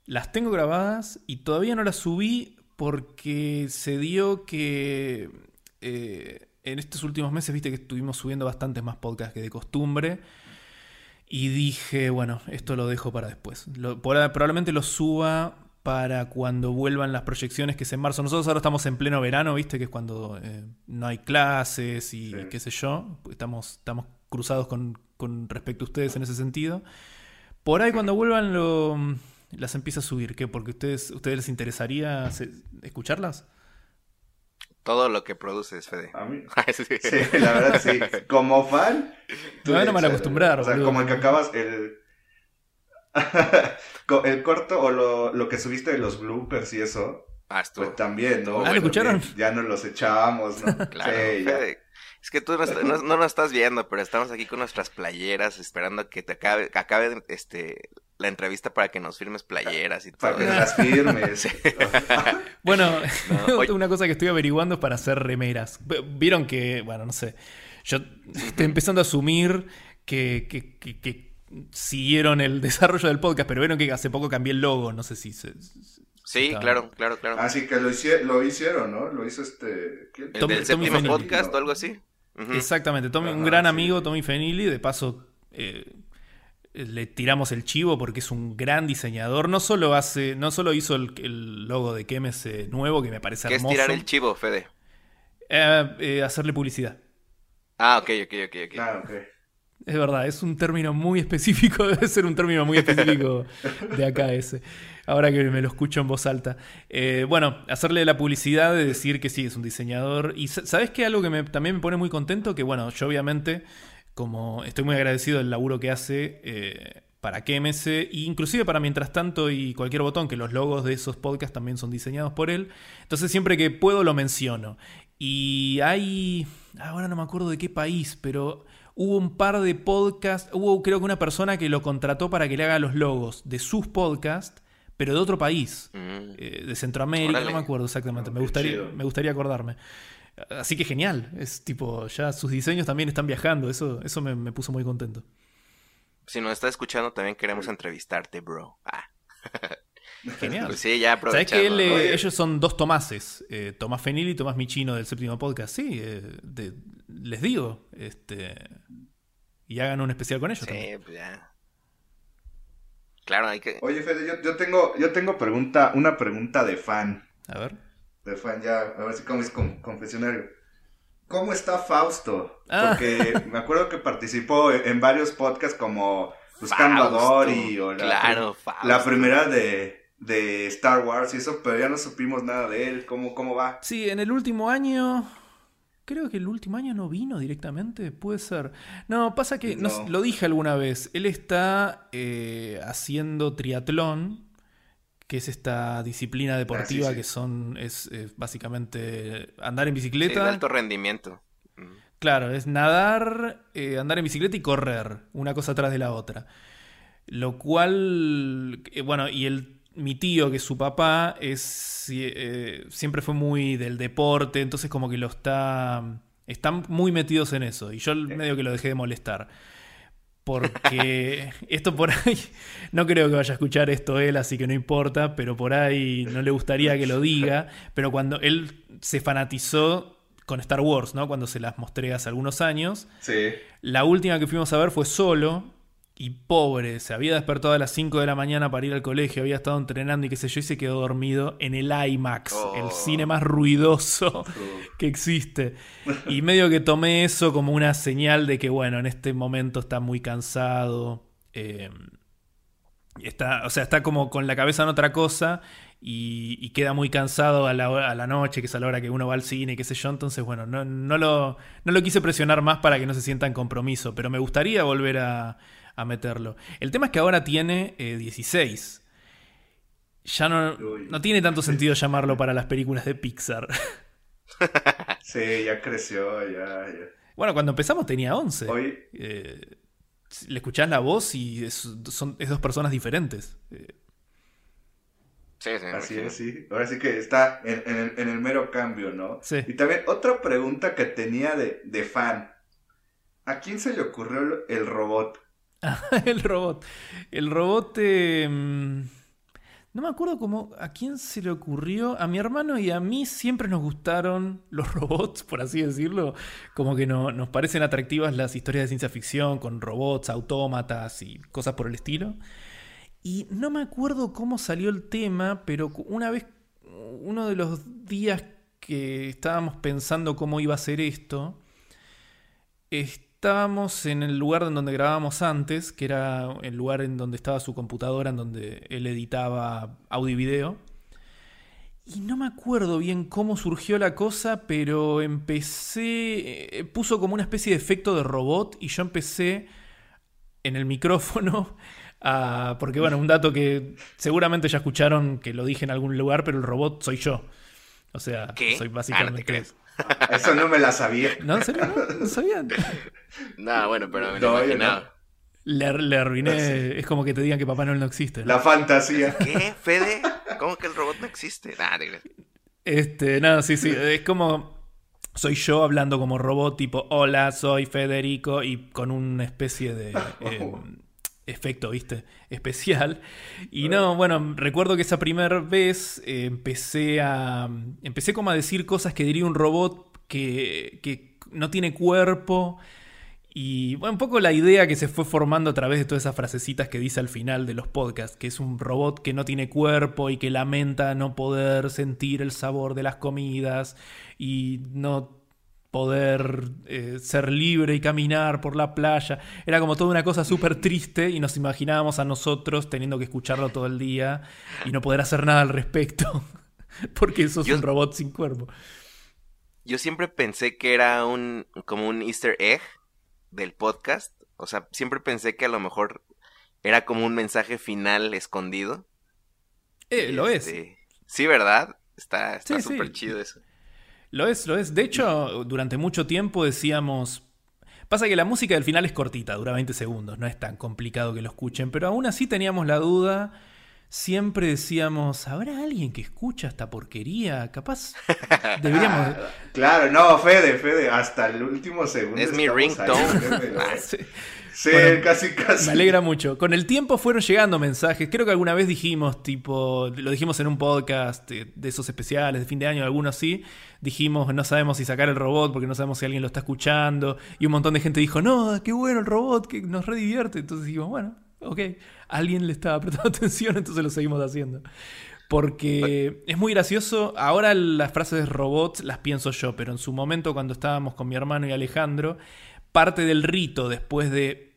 las tengo grabadas y todavía no las subí porque se dio que eh, en estos últimos meses, viste que estuvimos subiendo bastantes más podcasts que de costumbre. Y dije, bueno, esto lo dejo para después. probablemente lo suba para cuando vuelvan las proyecciones, que es en marzo. Nosotros ahora estamos en pleno verano, ¿viste? Que es cuando eh, no hay clases y qué sé yo. Estamos, estamos cruzados con, con respecto a ustedes en ese sentido. Por ahí cuando vuelvan lo, las empieza a subir, ¿qué? Porque ustedes, ustedes les interesaría escucharlas. Todo lo que produces, Fede. A mí. sí, la verdad sí. Como fan. No, no me van a acostumbrar. O sea, como el que acabas el. el corto o lo, lo, que subiste de los bloopers y eso. Ah, estuvo. Pues también, ¿no? Ah, ¿lo escucharon? Ya nos los echamos, ¿no? claro, Fede. Es que tú no, no, nos estás viendo, pero estamos aquí con nuestras playeras esperando que te acabe, acabe este, la entrevista para que nos firmes playeras y todo. Para que las firmes. bueno, una cosa que estoy averiguando es para hacer remeras. Vieron que, bueno, no sé, yo estoy empezando a asumir que, que, que, siguieron el desarrollo del podcast, pero vieron que hace poco cambié el logo, no sé si se... Sí, claro, claro, claro. Así que lo, lo hicieron, ¿no? Lo hizo este... ¿El del séptimo podcast o algo así? Exactamente, Tommy, un gran amigo, Tommy Fenili, de paso eh, le tiramos el chivo porque es un gran diseñador. No solo hace, no solo hizo el, logo de Kemes nuevo, que me parece ¿Qué hermoso. es tirar el chivo, Fede? Eh, eh, hacerle publicidad. Ah, ok, ok, ok, ok. Ah, ok. Es verdad, es un término muy específico, debe ser un término muy específico de acá ese. Ahora que me lo escucho en voz alta. Eh, bueno, hacerle la publicidad de decir que sí, es un diseñador. Y sa- ¿sabes qué? Algo que me- también me pone muy contento, que bueno, yo obviamente, como estoy muy agradecido del laburo que hace eh, para KMS, e inclusive para Mientras Tanto y Cualquier Botón, que los logos de esos podcasts también son diseñados por él. Entonces siempre que puedo lo menciono. Y hay, ahora no me acuerdo de qué país, pero hubo un par de podcasts, hubo creo que una persona que lo contrató para que le haga los logos de sus podcasts, pero de otro país, Mm. eh, de Centroamérica, no me acuerdo exactamente, me, gustaría, me gustaría acordarme. Así que genial, es tipo, ya sus diseños también están viajando, eso, eso me, me puso muy contento. Si nos está escuchando, también queremos entrevistarte, bro. Ah, Genial. pues sí, ya ¿Sabes que él, eh, ellos son dos Tomases? eh, Tomás Fenil y Tomás Michino del séptimo podcast. Sí, eh, de- les digo. Este, y hagan un especial con ellos también. Sí, pues ya. Claro, hay que... Oye, Fede, yo, yo tengo, yo tengo pregunta, una pregunta de fan. A ver. De fan, ya, a ver si como es con- confesionario. ¿Cómo está Fausto? Ah. Porque me acuerdo que participó en, varios podcasts como Buscando a Dory o la, Claro, Fausto. la primera de, de Star Wars y eso, pero ya no supimos nada de él. ¿Cómo, cómo va? Sí, en el último año. Creo que el último año no vino directamente, puede ser. No, pasa que, no lo dije alguna vez, él está eh, haciendo triatlón, que es esta disciplina deportiva Ah, sí. que son, es, básicamente andar en Sí, bicicleta. de alto rendimiento. Mm. Claro, es nadar, eh, andar en bicicleta y correr, una cosa atrás de la otra. Lo cual, eh, bueno, y el, mi tío, que es su papá, es, eh, siempre fue muy del deporte, entonces como que lo está... Están muy metidos en eso, y yo medio que lo dejé de molestar. Porque esto por ahí, no creo que vaya a escuchar esto él, así que no importa, pero por ahí no le gustaría que lo diga. Pero cuando él se fanatizó con Star Wars, ¿no? Cuando se las mostré hace algunos años, Sí. la última que fuimos a ver fue solo. Y pobre, se había despertado a las 5 de la mañana para ir al colegio, había estado entrenando y qué sé yo, y se quedó dormido en el IMAX, Oh. el cine más ruidoso que existe. Y medio que tomé eso como una señal de que, bueno, en este momento está muy cansado. eh, está, o sea, está como con la cabeza en otra cosa y, y queda muy cansado a la, hora- a la noche, que es a la hora que uno va al cine, y qué sé yo. Entonces, bueno, no, no, lo, no lo quise presionar más para que no se sienta en compromiso, pero me gustaría volver a, a meterlo. El tema es que ahora tiene eh, 16. Ya no, no tiene tanto sentido llamarlo para las películas de Pixar. Sí, ya creció, ya, ya. Bueno, cuando empezamos tenía 11. Oye, Eh, le escuchás la voz y es, son, es dos personas diferentes. Eh, Sí, sí, así imagino. es, sí. Ahora sí que está en, en el, en el mero cambio, ¿no? Sí. Y también otra pregunta que tenía de, de fan. ¿A quién se le ocurrió el robot? el robot. El robot. mm, no me acuerdo cómo. ¿A quién se le ocurrió? A mi hermano y a mí siempre nos gustaron los robots, por así decirlo. Como que no, nos parecen atractivas las historias de ciencia ficción con robots, autómatas y cosas por el estilo. Y no me acuerdo cómo salió el tema, pero una vez, uno de los días que estábamos pensando cómo iba a ser esto, estábamos en el lugar en donde grabábamos antes, que era el lugar en donde estaba su computadora, en donde él editaba audio y video. Y no me acuerdo bien cómo surgió la cosa, pero empecé, eh, puso como una especie de efecto de robot y yo empecé en el micrófono a... Porque bueno, un dato que seguramente ya escucharon que lo dije en algún lugar, pero el robot soy yo. O sea, ¿Qué? soy Ah, no te básicamente... Eso no me la sabía. ¿No? ¿En serio? ¿No? ¿No sabían? No, bueno, pero me lo No, yo imaginaba. Le, le arruiné. Sí. Es como que te digan que Papá Noel no existe. ¿no? La fantasía. ¿Qué, Fede? ¿Cómo que el robot no existe? Nah, te. Este, no, sí, sí. Es como. Soy yo hablando como robot, tipo, hola, soy Federico, y con una especie de eh, efecto, ¿viste? Especial. Y no, bueno, recuerdo que esa primera vez eh, empecé a. Empecé como a decir cosas que diría un robot que, que no tiene cuerpo. Y bueno, un poco la idea que se fue formando a través de todas esas frasecitas que dice al final de los podcasts, que es un robot que no tiene cuerpo y que lamenta no poder sentir el sabor de las comidas y no poder eh, ser libre y caminar por la playa. Era como toda una cosa súper triste y nos imaginábamos a nosotros teniendo que escucharlo todo el día y no poder hacer nada al respecto. Porque sos un robot sin cuerpo. Yo siempre pensé que era un como un easter egg del podcast. O sea, siempre pensé que a lo mejor era como un mensaje final escondido. Eh, lo es. Este, sí, ¿verdad? Está súper chido eso. Lo es, lo es. De hecho, durante mucho tiempo decíamos. Pasa que la música del final es cortita, dura 20 segundos, no es tan complicado que lo escuchen, pero aún así teníamos la duda. Siempre decíamos, ¿habrá alguien que escucha esta porquería? Capaz deberíamos. claro, no, Fede, Fede, hasta el último segundo. Es mi ringtone. Sí, casi, casi. Me alegra mucho. Con el tiempo fueron llegando mensajes. Creo que alguna vez dijimos, tipo, lo dijimos en un podcast de, esos especiales de fin de año, algunos sí. Dijimos, no sabemos si sacar el robot porque no sabemos si alguien lo está escuchando. Y un montón de gente dijo, no, qué bueno el robot, que nos redivierte. Entonces dijimos, bueno, ok, alguien le estaba prestando atención, entonces lo seguimos haciendo. Porque es muy gracioso. Ahora las frases robots las pienso yo, pero en su momento, cuando estábamos con mi hermano y Alejandro parte del rito después de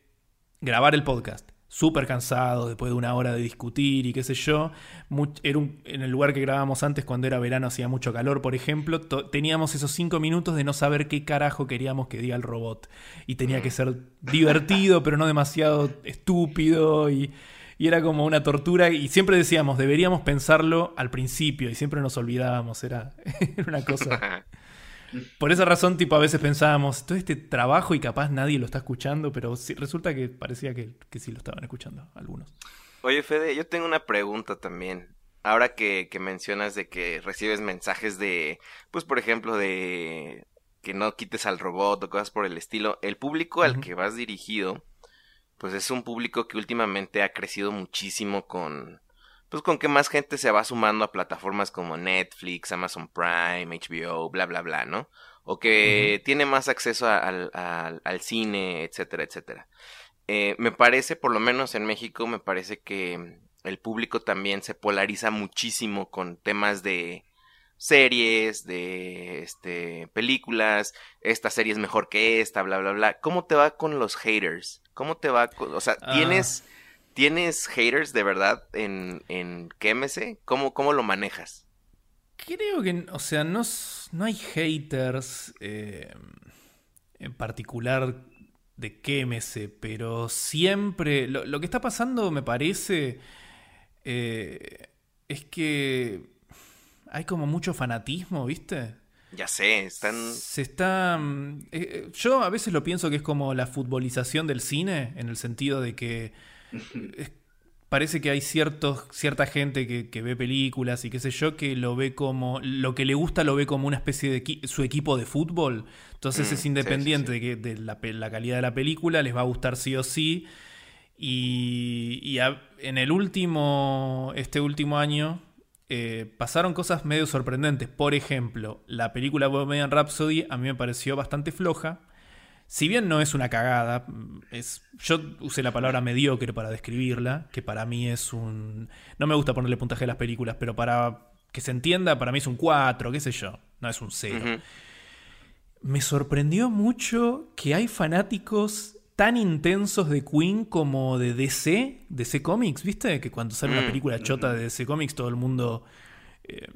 grabar el podcast. Súper cansado, después de una hora de discutir y qué sé yo. era en el lugar que grabábamos antes, cuando era verano, hacía mucho calor, por ejemplo. Teníamos esos cinco minutos de no saber qué carajo queríamos que diga el robot. Y tenía que ser divertido, pero no demasiado estúpido. Y, y era como una tortura. Y siempre decíamos, deberíamos pensarlo al principio. Y siempre nos olvidábamos. Era, era una cosa. Por esa razón, tipo, a veces pensábamos, todo este trabajo y capaz nadie lo está escuchando, pero resulta que parecía que, sí lo estaban escuchando algunos. Oye, Fede, yo tengo una pregunta también. Ahora que, mencionas de que recibes mensajes de, pues, por ejemplo, de que no quites al robot o cosas por el estilo, el público al que vas dirigido, pues es un público que últimamente ha crecido muchísimo con, pues con que más gente se va sumando a plataformas como Netflix, Amazon Prime, HBO, bla, bla, bla, ¿no? O que tiene más acceso al, al, cine, etcétera, etcétera. Eh, me parece, por lo menos en México, me parece que el público también se polariza muchísimo con temas de series, de este, películas, esta serie es mejor que esta, bla, bla, bla. ¿Cómo te va con los haters? ¿Cómo te va con, o sea, tienes... Ah. ¿Tienes haters de verdad en, en? ¿Cómo, ¿Cómo lo manejas? Creo que, o sea, no, no hay haters eh, en particular de KMC, pero siempre lo, que está pasando, me parece, eh, es que hay como mucho fanatismo, ¿viste? Ya sé, están... Se está... Eh, yo a veces lo pienso que es como la futbolización del cine, en el sentido de que parece que hay ciertos, cierta gente que, ve películas y qué sé yo, que lo ve como, lo que le gusta lo ve como una especie de su equipo de fútbol. Entonces mm, es independiente de, que, de la, calidad de la película, les va a gustar sí o sí. Y, en el último, este último año, eh, pasaron cosas medio sorprendentes. Por ejemplo, la película Bohemian Rhapsody a mí me pareció bastante floja si bien no es una cagada, es, yo usé la palabra mediocre para describirla, que para mí es un... No me gusta ponerle puntaje a las películas, pero para que se entienda, para mí es un 4, qué sé yo, no es un 0. Me sorprendió mucho que hay fanáticos tan intensos de Queen como de DC, DC Comics, ¿viste? Que cuando sale una mm, película chota de DC Comics todo el mundo... Eh,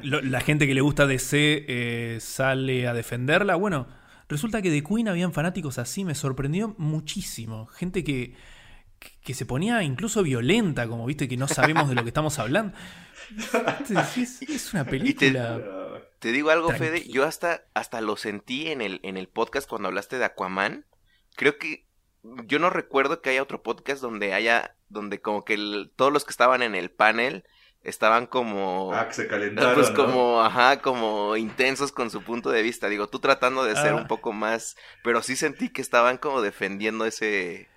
la gente que le gusta DC eh, sale a defenderla. Bueno, Resulta que de Queen habían fanáticos así, me sorprendió muchísimo. Gente que, que se ponía incluso violenta, como viste que no sabemos de lo que estamos hablando. Es, una película. Te, digo algo, Fede, yo hasta, hasta lo sentí en el, en el podcast cuando hablaste de Aquaman. Creo que yo no recuerdo que haya otro podcast donde haya, donde como que todos los que estaban en el panel estaban como ah, que se calentaron, pues como ajá como intensos con su punto de vista. Digo tú tratando de ser un ah. poco más pero sí sentí que estaban como defendiendo ese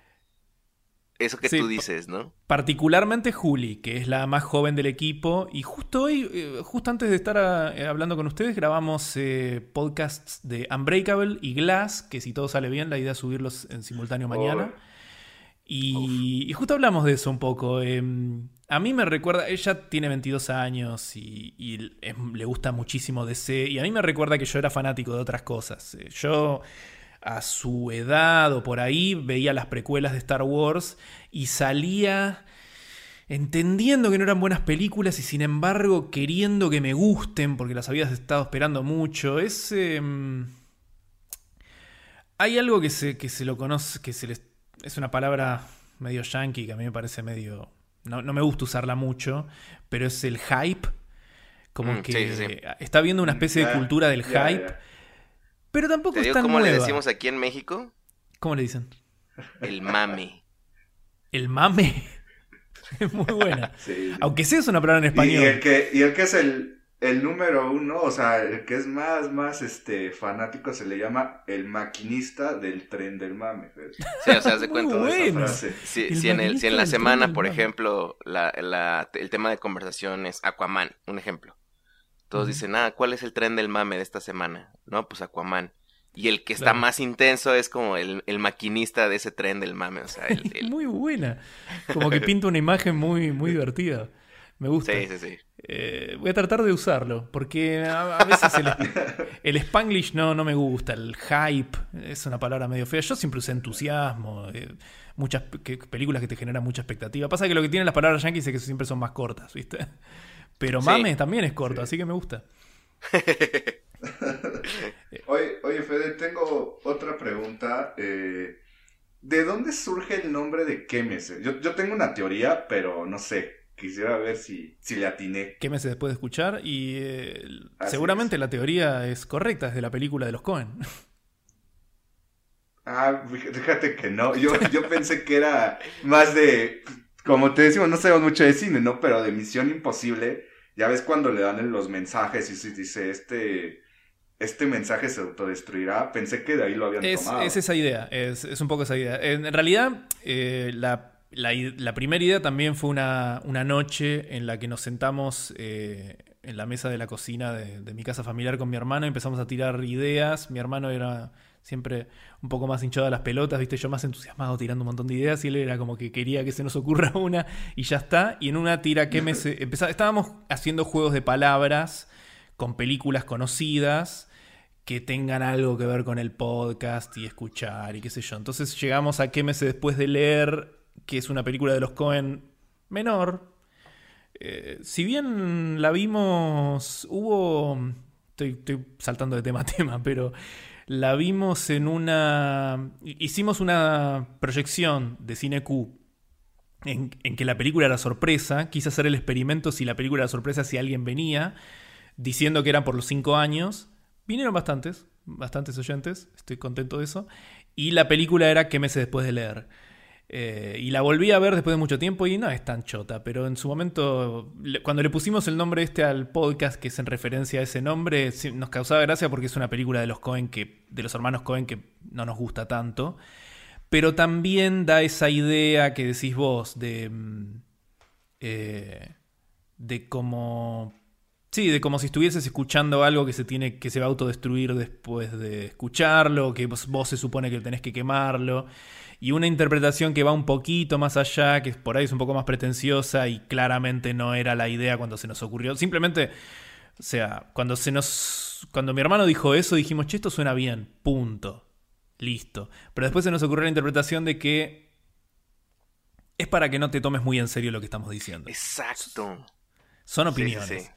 eso que tú dices no particularmente Juli que es la más joven del equipo y justo hoy eh, justo antes de estar eh, hablando con ustedes grabamos eh, podcasts de Unbreakable y Glass que si todo sale bien la idea es subirlos en simultáneo mañana. y, y, justo hablamos de eso un poco. Eh, A mí me recuerda, ella tiene 22 años y, le gusta muchísimo DC y a mí me recuerda que yo era fanático de otras cosas. Eh, Yo a su edad o por ahí veía las precuelas de Star Wars y salía entendiendo que no eran buenas películas y sin embargo queriendo que me gusten porque las habías estado esperando mucho. Es... em, hay algo que se, que se lo conoce, que es una palabra medio yankee que a mí me parece medio... No, no me gusta usarla mucho, pero es el hype. Como Mm, que sí, sí, sí. está viendo una especie de cultura del hype, pero tampoco ¿Te es tan cómo le decimos aquí en México? ¿Cómo le dicen? El mame. El mame. es muy buena. Sí. Aunque sea es una palabra en Y, español. y el que, y el que es el, el número uno, o sea, el que es más, más este fanático se le llama el maquinista del tren del mame. Sí, o sea, haz de cuenta. Toda esa frase. Si, El si en, el, si en la semana, por ejemplo, la, la- el tema de conversación es Aquaman, un ejemplo. Todos dicen, ah, ¿cuál es el tren del mame de esta semana? No, pues Aquaman. Y el que está Claro. más intenso es como el, el maquinista de ese tren del mame. O sea, el, el- Muy buena. Como que pinta una imagen muy, muy divertida. Me gusta. Sí, sí, sí. Eh, voy a tratar de usarlo, porque a, a veces el, el spanglish no, no me gusta, el hype es una palabra medio fea. Yo siempre usé entusiasmo, eh, muchas que- películas que te generan mucha expectativa. Pasa que lo que tienen las palabras yankees es que siempre son más cortas, ¿viste? Pero Sí. mame también es corto, Sí. así que me gusta. Oye, oye, Fede, tengo otra pregunta. eh, ¿De dónde surge el nombre de Kémese? Yo, yo tengo una teoría, pero no sé. Quisiera ver si, si le atiné. ¿Qué meses después de escuchar? Y eh, seguramente es. la teoría es correcta, es de la película de los Cohen. Ah, fíjate que no. Yo, yo pensé que era más de. Como te decimos, no sabemos mucho de cine, ¿no? Pero de Misión Imposible. Ya ves cuando le dan los mensajes y se dice este. Este mensaje se autodestruirá. Pensé que de ahí lo habían Es, tomado. es esa idea, es, es un poco esa idea. En, en realidad, eh, la, la primera idea también fue una, una noche en la que nos sentamos eh, en la mesa de la cocina de, mi casa familiar con mi hermano y empezamos a tirar ideas. Mi hermano era siempre un poco más hinchado a las pelotas, viste, yo más entusiasmado tirando un montón de ideas y él era como que quería que se nos ocurra una y ya está. Y en una tira que me estábamos haciendo juegos de palabras con películas conocidas que tengan algo que ver con el podcast y escuchar y qué sé yo. Entonces llegamos a qué meses después de leer, que es una película de los Cohen menor. Eh, si bien la vimos, hubo... Estoy, saltando de tema a tema, pero la vimos en una... Hicimos una proyección de Cine Q en, en que la película era sorpresa. Quise hacer el experimento si la película era sorpresa, si alguien venía, diciendo que era por los cinco años. Vinieron bastantes, bastantes oyentes, estoy contento de eso. Y la película era qué meses después de leer. Eh, y la volví a ver después de mucho tiempo y no es tan chota, pero en su momento, cuando le pusimos el nombre este al podcast, que es en referencia a ese nombre, nos causaba gracia porque es una película de los Cohen que, de los hermanos Cohen que no nos gusta tanto. Pero también da esa idea que decís vos de. mm, eh, de como. Sí, de como si estuvieses escuchando algo que se tiene. que se va a autodestruir después de escucharlo, que vos, vos se supone que tenés que quemarlo. Y una interpretación que va un poquito más allá, que por ahí es un poco más pretenciosa y claramente no era la idea cuando se nos ocurrió. Simplemente. O sea, cuando se nos. Cuando mi hermano dijo eso, dijimos, che, esto suena bien. Punto. Listo. Pero después se nos ocurrió la interpretación de que es para que no te tomes muy en serio lo que estamos diciendo. Exacto. Son opiniones. sí, sí.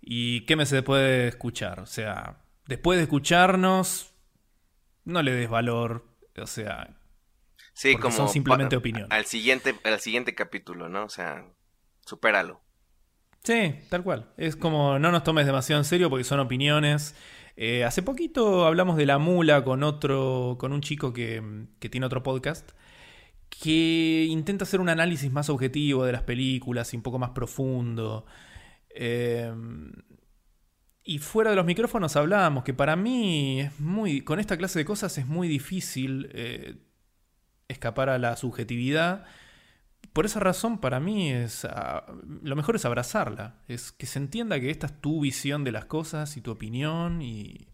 ¿Y qué me se puede escuchar? O sea, después de escucharnos, no le des valor. O sea, Sí, Porque como son simplemente opiniones. Al siguiente, al siguiente capítulo, ¿no? O sea, supéralo. sí, tal cual. Es como no nos tomes demasiado en serio porque son opiniones. Eh, hace poquito hablamos de la mula con otro, con un chico que, que tiene otro podcast que intenta hacer un análisis más objetivo de las películas y un poco más profundo. Eh, y fuera de los micrófonos hablábamos que para mí es muy. con esta clase de cosas es muy difícil eh, escapar a la subjetividad. Por esa razón, para mí es. ah, lo mejor es abrazarla. Es que se entienda que esta es tu visión de las cosas y tu opinión. Y,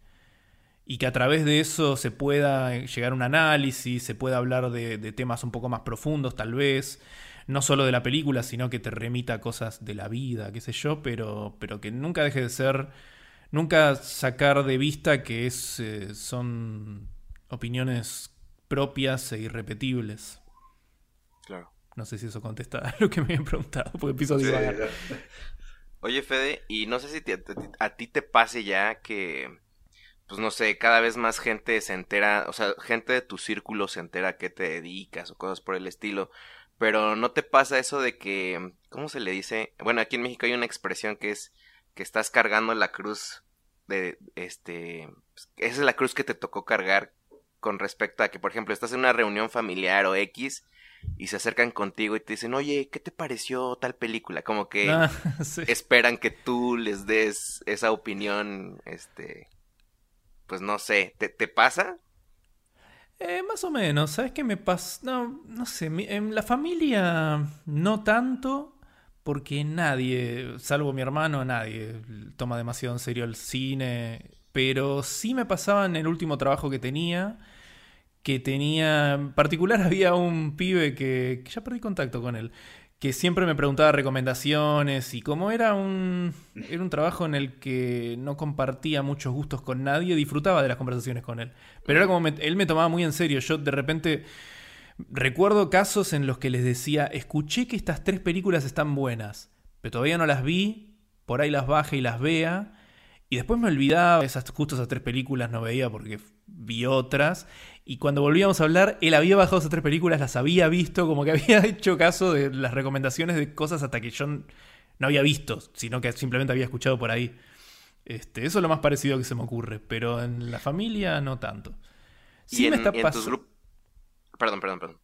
y que a través de eso se pueda llegar a un análisis, se pueda hablar de, temas un poco más profundos, tal vez. no solo de la película, sino que te remita a cosas de la vida, qué sé yo, pero, pero que nunca deje de ser, nunca sacar de vista que es, eh, son opiniones propias e irrepetibles. Claro. No sé si eso contesta a lo que me habían preguntado, porque empiezo a Sí, divagar. ya. Oye, Fede, y no sé si te- te- a ti te pase ya que, pues no sé, cada vez más gente se entera, o sea, gente de tu círculo se entera a qué te dedicas o cosas por el estilo, pero no te pasa eso de que, ¿cómo se le dice? Bueno, aquí en México hay una expresión que es que estás cargando la cruz de, este, pues, esa es la cruz que te tocó cargar con respecto a que, por ejemplo, estás en una reunión familiar o X y se acercan contigo y te dicen, oye, ¿qué te pareció tal película? Como que Ah, sí. esperan que tú les des esa opinión, este, pues no sé, ¿te, te pasa? Eh, más o menos, ¿sabes qué me pasa? No, no sé, mi- en la familia no tanto, porque nadie, salvo mi hermano, nadie toma demasiado en serio el cine, pero sí me pasaba en el último trabajo que tenía, que tenía, en particular había un pibe que, que ya perdí contacto con él, que siempre me preguntaba recomendaciones y como era un, era un trabajo en el que no compartía muchos gustos con nadie, disfrutaba de las conversaciones con él. Pero era como él me tomaba muy en serio. Yo de repente recuerdo casos en los que les decía, escuché que estas tres películas están buenas, pero todavía no las vi, por ahí las baje y las vea. Y después me olvidaba, esas, justo esas tres películas no veía porque vi otras. Y cuando volvíamos a hablar, él había bajado esas tres películas, las había visto, como que había hecho caso de las recomendaciones de cosas hasta que yo no había visto, sino que simplemente había escuchado por ahí. Este, eso es lo más parecido que se me ocurre, pero en la familia no tanto. Sí y me en, está pasando. Perdón, perdón, perdón.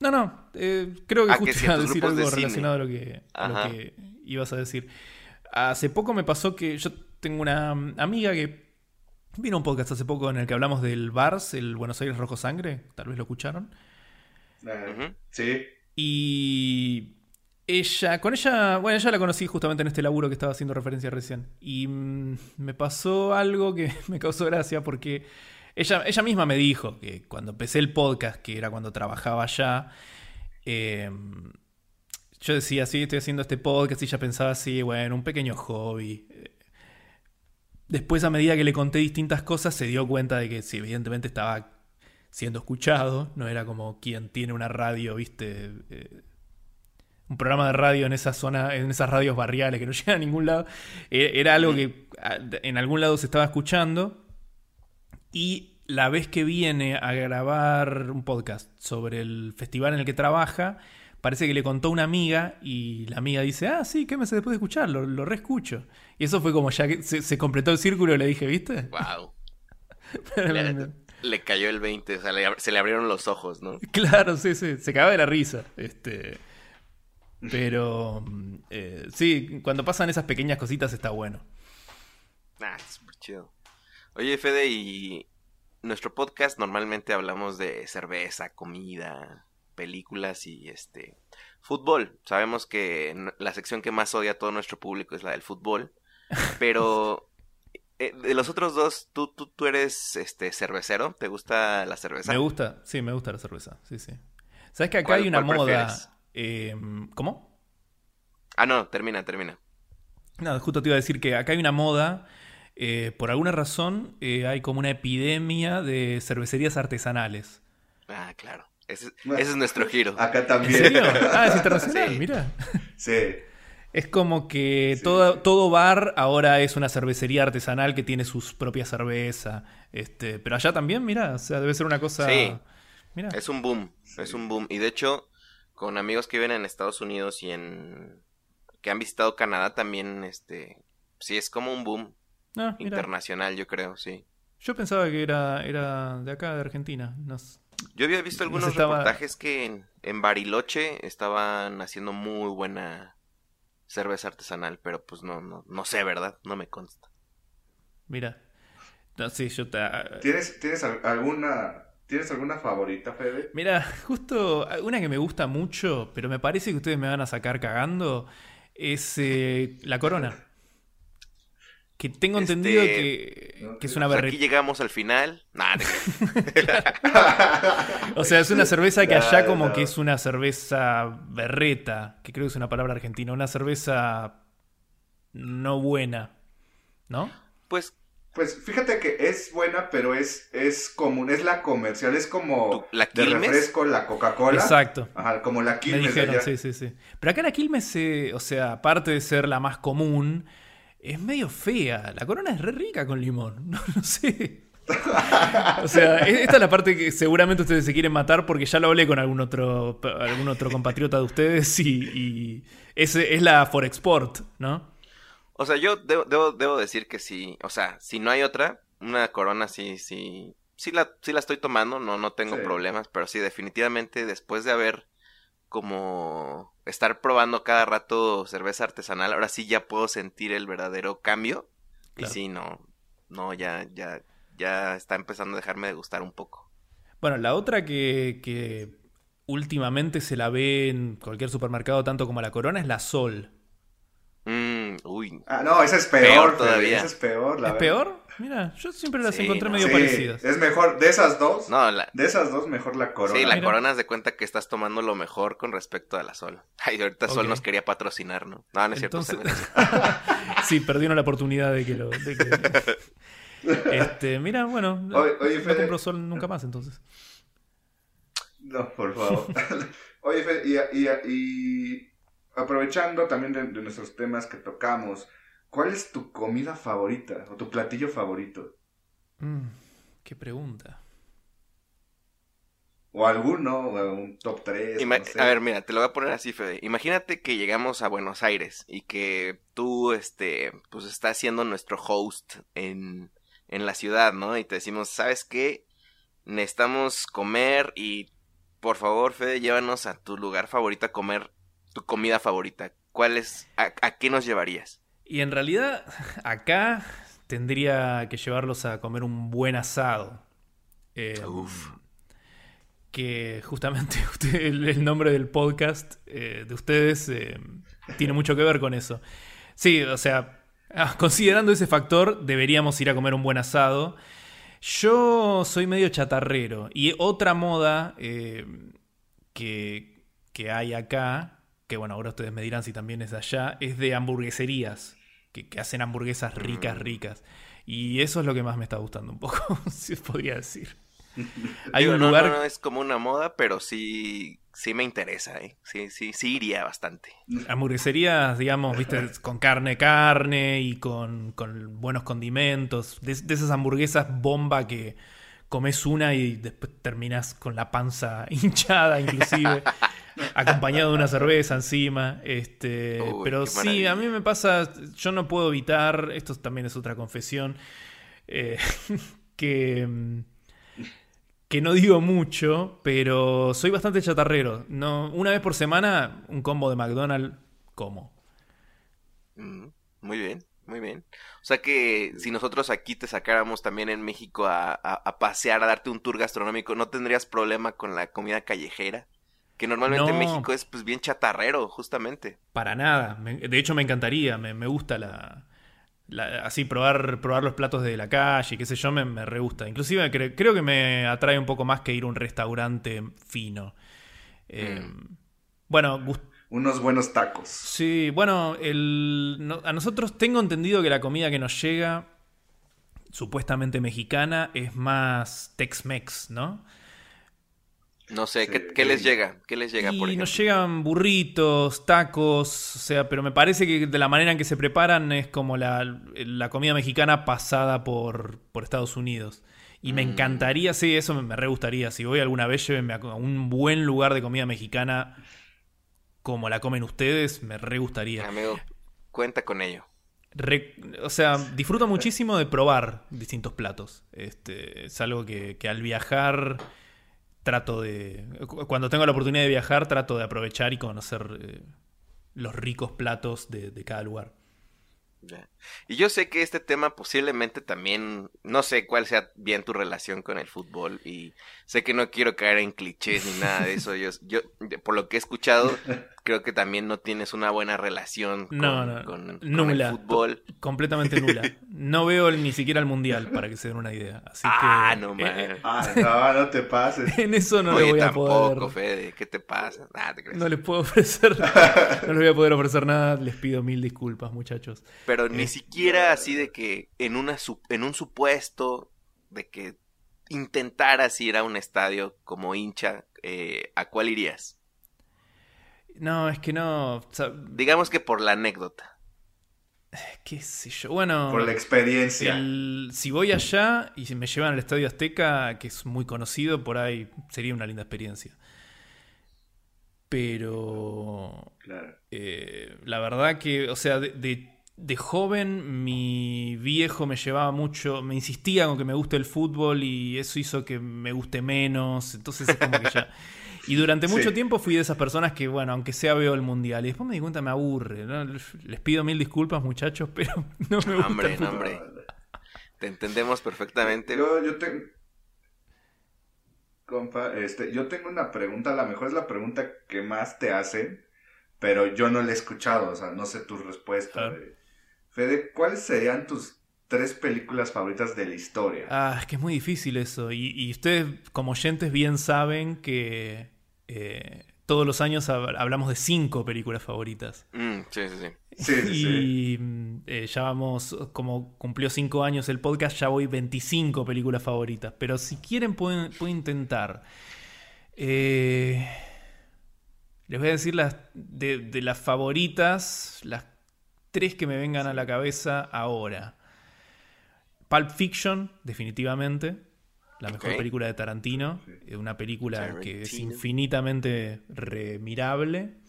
No, no, eh, creo que Ah, que justo iba a decir de algo cine. relacionado a lo, que, a lo Ajá. que ibas a decir. Hace poco me pasó que yo tengo una mm, amiga que vino un podcast hace poco en el que hablamos del BARS, el Buenos Aires Rojo Sangre, tal vez lo escucharon. Sí. Y ella, con ella, bueno, ella la conocí justamente en este laburo que estaba haciendo referencia recién. Y mm, me pasó algo que me causó gracia porque ella, ella misma me dijo que cuando empecé el podcast, que era cuando trabajaba allá, eh, yo decía, sí, estoy haciendo este podcast y ella pensaba así, bueno, un pequeño hobby. Después, a medida que le conté distintas cosas, se dio cuenta de que sí, evidentemente estaba siendo escuchado, no era como quien tiene una radio, viste, Eh, un programa de radio en esa zona, en esas radios barriales que no llegan a ningún lado. Eh, Era algo que en algún lado se estaba escuchando. Y la vez que viene a grabar un podcast sobre el festival en el que trabaja, parece que le contó una amiga y la amiga dice, ah, sí, ¿qué me hace después de escuchar? Lo, reescucho. Y eso fue como ya que se, se completó el círculo, le dije, ¿viste? Wow. le, le cayó el 20, o sea, le se le abrieron los ojos, ¿no? Claro, sí, sí, se cagaba de la risa. Este, pero mm, eh, sí, cuando pasan esas pequeñas cositas está bueno. Ah, súper chido. Oye, Fede, y nuestro podcast normalmente hablamos de cerveza, comida, películas y este fútbol. Sabemos que la sección que más odia a todo nuestro público es la del fútbol, pero eh, de los otros dos, ¿tú, tú, tú eres este cervecero, ¿te gusta la cerveza? Me gusta, sí, me gusta la cerveza, sí, sí. ¿Sabes que acá ¿Cuál- hay una moda? eh, ¿Cómo? Ah, no, termina, termina. No, justo te iba a decir que acá hay una moda, eh, por alguna razón eh, hay como una epidemia de cervecerías artesanales. Ah, claro. Ese, ese es nuestro giro. Acá ¿En también. serio? Ah, es internacional, Sí. mira. Sí. Es como que Sí, todo, todo bar ahora es una cervecería artesanal que tiene sus propia cerveza. Este, pero allá también, mira, o sea, debe ser una cosa. Sí. Mira. Es un boom, es un boom. Y de hecho, con amigos que viven en Estados Unidos y en... que han visitado Canadá también, este... Sí, es como un boom Ah, internacional, yo creo, sí. Yo pensaba que era, era de acá, de Argentina. No sé. Yo había visto No algunos estaba- reportajes que en, en Bariloche estaban haciendo muy buena cerveza artesanal, pero pues no, no, no sé, ¿verdad? No me consta. Mira. No, sí, yo te... ¿Tienes, tienes al- alguna, ¿Tienes alguna favorita, Fede? Mira, justo una que me gusta mucho, pero me parece que ustedes me van a sacar cagando, es eh, la corona. Que tengo entendido Este, que, que es una Pues aquí berreta. llegamos al final. Nah, te O sea, es una cerveza que allá como no. que es una cerveza berreta, que creo que es una palabra argentina, una cerveza no buena, ¿no? pues Pues fíjate que es buena, pero es, es común, es la comercial, es como ¿Tú- la de Quilmes? refresco la Coca-Cola. Exacto. Ajá, como la Me Quilmes de dijeron, sí, sí, sí. Pero acá la Quilmes, eh, o sea, aparte de ser la más común, es medio fea. La corona es re rica con limón. No, no sé. O sea, e- esta es la parte que seguramente ustedes se quieren matar porque ya lo hablé con algún otro, algún otro compatriota de ustedes y, y es, es la Forexport, ¿no? O sea, yo debo, debo, debo decir que sí. O sea, si no hay otra, una corona sí, sí. Sí la, sí la estoy tomando, no, no tengo Sí. problemas, pero sí, definitivamente después de haber como estar probando cada rato cerveza artesanal, ahora sí ya puedo sentir el verdadero cambio. Claro. Y sí, no, no, ya, ya, ya está empezando a dejarme de gustar un poco. Bueno, la otra que, que últimamente se la ve en cualquier supermercado tanto como la corona es la Sol. Mm, uy, Ah, no, esa es peor, todavía. Esa es peor, la ¿Es verdad. peor? Mira, yo siempre las Sí, encontré no. medio Sí, parecidas. es mejor, de esas dos, no, la, de esas dos, mejor la corona. sí, la Mira. corona es de cuenta que estás tomando lo mejor con respecto a la Sol. Ay, ahorita Sol nos quería patrocinar, ¿no? No, no es cierto. Entonces- también. sí, perdieron la oportunidad de que lo. de que- Este, mira, bueno, Oye, oye, no Fede. compro sol nunca más entonces. No, por favor. Oye, Fede, y, y- y aprovechando también de, de nuestros temas que tocamos, ¿cuál es tu comida favorita o tu platillo favorito? Mm, qué pregunta. O alguno, o un top 3. Ima- A ver, mira, te lo voy a poner así, Fede. Imagínate que llegamos a Buenos Aires y que tú, este, pues estás siendo nuestro host en, en la ciudad, ¿no? Y te decimos, ¿sabes qué? Necesitamos comer y por favor, Fede, llévanos a tu lugar favorito a comer tu comida favorita. ¿Cuál es? ¿A, a qué nos llevarías? Y en realidad, acá tendría que llevarlos a comer un buen asado. Eh, Uf. Que justamente usted- el, el nombre del podcast eh, de ustedes eh, tiene mucho que ver con eso. Sí, o sea, ah, considerando ese factor, deberíamos ir a comer un buen asado. Yo soy medio chatarrero. Y otra moda que, que hay acá, que bueno, ahora ustedes me dirán si también es allá, es de hamburgueserías. Que, que hacen hamburguesas ricas, Mm. ricas. Y eso es lo que más me está gustando un poco, si podría decir. Hay Digo, un no, lugar... no, no es como una moda, pero sí, sí me interesa, ¿eh? Sí, sí, sí iría bastante. Hamburgueserías, digamos, viste, con carne, carne y con, con buenos condimentos. De, de esas hamburguesas bomba que comes una y después terminas con la panza hinchada, inclusive, acompañado de una cerveza encima. Este, Uy, pero sí, a mí me pasa, yo no puedo evitar, esto también es otra confesión, eh, que, que no digo mucho, pero soy bastante chatarrero. No, una vez por semana, un combo de McDonald's como. Mm, Muy bien, muy bien. O sea que si nosotros aquí te sacáramos también en México a, a- a pasear, a darte un tour gastronómico, ¿no tendrías problema con la comida callejera? Que normalmente en. México es pues bien chatarrero, justamente. Para nada. Me- de hecho, me encantaría. Me, me gusta la, la- Así, probar, probar los platos de la calle, qué sé yo, me, me re gusta. Inclusive cre- creo que me atrae un poco más que ir a un restaurante fino. Eh, Bueno, gust- Unos buenos tacos. Sí, bueno, el, no- a nosotros tengo entendido que la comida que nos llega, supuestamente mexicana, es más Tex-Mex, ¿no? No sé, Sí, ¿qué, les llega? ¿Qué les llega, y por ejemplo? nos llegan burritos, tacos, o sea, pero me parece que de la manera en que se preparan es como la, la comida mexicana pasada por, por Estados Unidos. Y me Mm. encantaría, sí, eso me, me re gustaría. Si voy alguna vez, llévenme a un buen lugar de comida mexicana como la comen ustedes, me re gustaría. Amigo, cuenta con ello. Re- o sea, disfruto muchísimo de probar distintos platos. Este, es algo que, que al viajar trato de... cu- Cuando tengo la oportunidad de viajar, trato de aprovechar y conocer eh, los ricos platos de, de cada lugar. Y yo sé que este tema posiblemente también, no sé cuál sea bien tu relación con el fútbol y sé que no quiero caer en clichés ni nada de eso. Yo, yo por lo que he escuchado, creo que también no tienes una buena relación con, No, no, con- el fútbol. Completamente nula. No veo ni siquiera el mundial, para que se den una idea. Así Ah, que, no, eh, man. Ah, no, no te pases. En eso no Oye, le voy a tampoco, poder. Fede, ¿qué te pasa? Ah, te. No les puedo ofrecer. no les voy a poder ofrecer nada. Les pido mil disculpas, muchachos. Pero Eh. ni siquiera así de que en, una, su- en un supuesto de que intentaras ir a un estadio como hincha, eh, ¿a cuál irías? No, es que no. o sea, Digamos que por la anécdota. qué sé yo. Bueno. Por la experiencia. el- si voy allá y si me llevan al Estadio Azteca, que es muy conocido, por ahí sería una linda experiencia. Pero Claro. eh, la verdad que, o sea, de, de- de joven mi viejo me llevaba mucho, me insistía con que me guste el fútbol y eso hizo que me guste menos. Entonces es como que ya... Y durante Sí. mucho tiempo fui de esas personas que, bueno, aunque sea veo el mundial. Y después me di cuenta, me aburre. ¿no? Les pido mil disculpas, muchachos, pero no me gusta Hombre, no, hombre. Te entendemos perfectamente. Yo, yo tengo. Compa, este, yo tengo una pregunta, a lo mejor es la pregunta que más te hacen, pero yo no la he escuchado, o sea, no sé tu respuesta. A de- Fede, ¿cuáles serían tus tres películas favoritas de la historia? Ah, es que es muy difícil eso. Y, y ustedes, como oyentes, bien saben que eh, todos los años hab- hablamos de cinco películas favoritas. Mm, sí, sí, sí. Sí, sí, sí. Y mm, eh, ya vamos, como cumplió cinco años el podcast, ya voy 25 películas favoritas. Pero si quieren, pueden, pueden intentar. Eh, les voy a decir las de, de las favoritas, las tres que me vengan a la cabeza ahora. Pulp Fiction, definitivamente. La mejor película de Tarantino. Eh, Una película que es infinitamente remirable.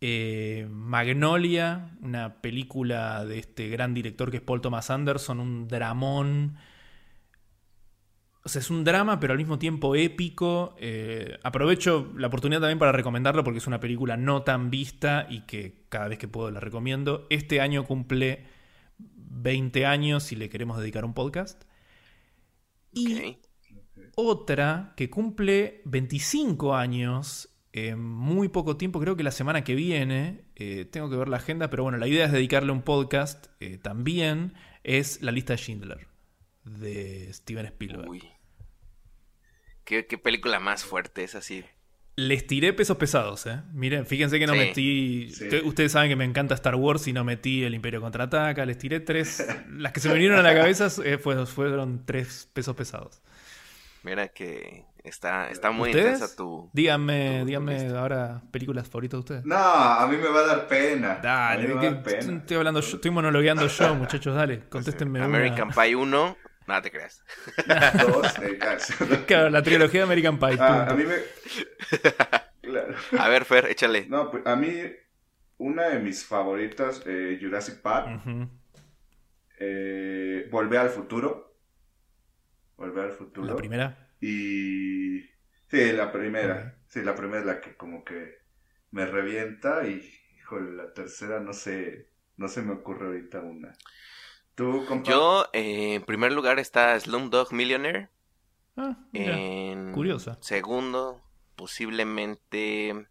Eh, Magnolia, una película de este gran director que es Paul Thomas Anderson, un dramón. O sea, es un drama, pero al mismo tiempo épico. Eh, aprovecho la oportunidad también para recomendarlo porque es una película no tan vista y que cada vez que puedo la recomiendo. Este año cumple 20 años y le queremos dedicar un podcast. Y otra que cumple 25 años en muy poco tiempo, creo que la semana que viene, eh, tengo que ver la agenda, pero bueno, la idea es dedicarle un podcast eh, también, es La lista de Schindler, de Steven Spielberg. Uy. ¿Qué, qué película más fuerte es así? Les tiré pesos pesados, ¿eh? Miren, fíjense que no Sí. metí... Sí. Ustedes saben que me encanta Star Wars y no metí El Imperio Contraataca, les tiré tres... Las que se me vinieron a la cabeza eh, fue- fueron tres pesos pesados. Mira que está, está muy ¿Ustedes? intensa tu... Díganme, tu- díganme ahora películas favoritas de ustedes. No, a mí me va a dar pena. A Dale, mí me va a dar pena. estoy hablando yo, estoy monologueando yo, muchachos, dale, contéstenme una. American Pie 1, nada te creas. Dos, eh, ah, Claro, la trilogía de American Pie. ah, a mí me. Claro. A ver, Fer, échale. No, pues a mí, una de mis favoritas, eh, Jurassic Park, eh, Volver al futuro. Volver al futuro. La primera. Y. Sí, la primera. Sí, la primera es la que como que me revienta y. Híjole, la tercera no sé. No se me ocurre ahorita una. ¿Tú, compa? Yo, eh, en primer lugar está Slumdog Millionaire. Ah, mira. En curiosa. Segundo, posiblemente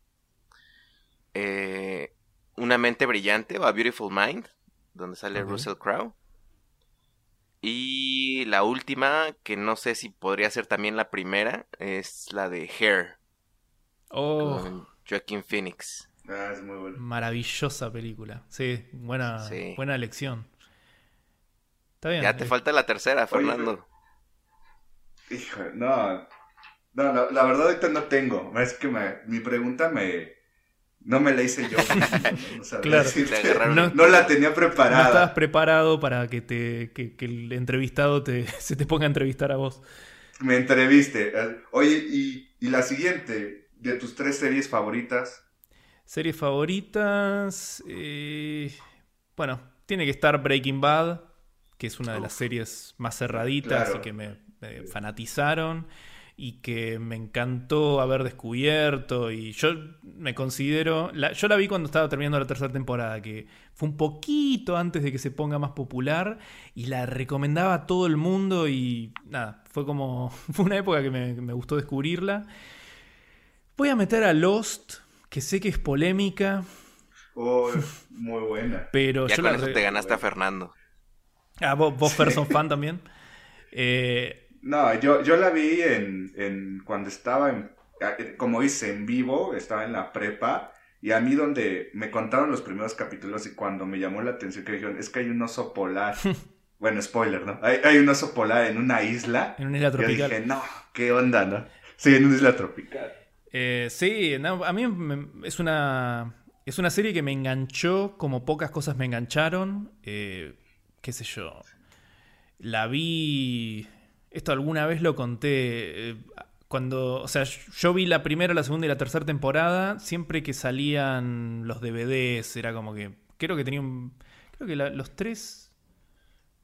eh, Una mente brillante o A Beautiful Mind, donde sale. Russell Crowe. Y la última, que no sé si podría ser también la primera, es la de Hair, Oh, con Joaquin Phoenix. Ah, es muy bueno. maravillosa película. Sí, buena, Sí. buena elección. Está bien. Ya te eh, falta la tercera, Fernando. Híjole, no. No, la, la verdad ahorita no tengo. Es que me- mi pregunta me. No me la hice yo. ¿no? No Claro. No- No la tenía No preparada. estabas preparado para que, te, que, que el entrevistado te, se te ponga a entrevistar a vos. Me entreviste. Oye, y, y la siguiente, de tus tres series favoritas. Series favoritas. eh, bueno, tiene que estar Breaking Bad, que es una de las series más cerraditas Claro. y que me, me fanatizaron y que me encantó haber descubierto. Y yo me considero. la- yo la vi cuando estaba terminando la tercera temporada, que fue un poquito antes de que se ponga más popular y la recomendaba a todo el mundo. Y nada, fue como. Fue una época que me, me gustó descubrirla. Voy a meter a Lost, que sé que es polémica. Oh, muy buena. Pero ya yo con la eso te ganaste a Fernando. Ah, vos, vos Fer, sos fan también. Eh, No, yo, yo la vi en, en cuando estaba en, eh, como hice, en vivo, estaba en la prepa, y a mí donde me contaron los primeros capítulos y cuando me llamó la atención que dijeron, es que hay un oso polar, bueno, spoiler, ¿no? Hay, hay un oso polar en una isla, en una isla yo tropical. dije, no, qué onda, ¿no? Sí, en una isla tropical. Eh, sí, no, a mí me- es una es una serie que me enganchó como pocas cosas me engancharon. Eh, qué sé yo. La vi. Esto alguna vez lo conté. eh, cuando. O sea, yo vi la primera, la segunda y la tercera temporada. Siempre que salían los DVDs. Era como que. Creo que tenía un. Creo que los tres.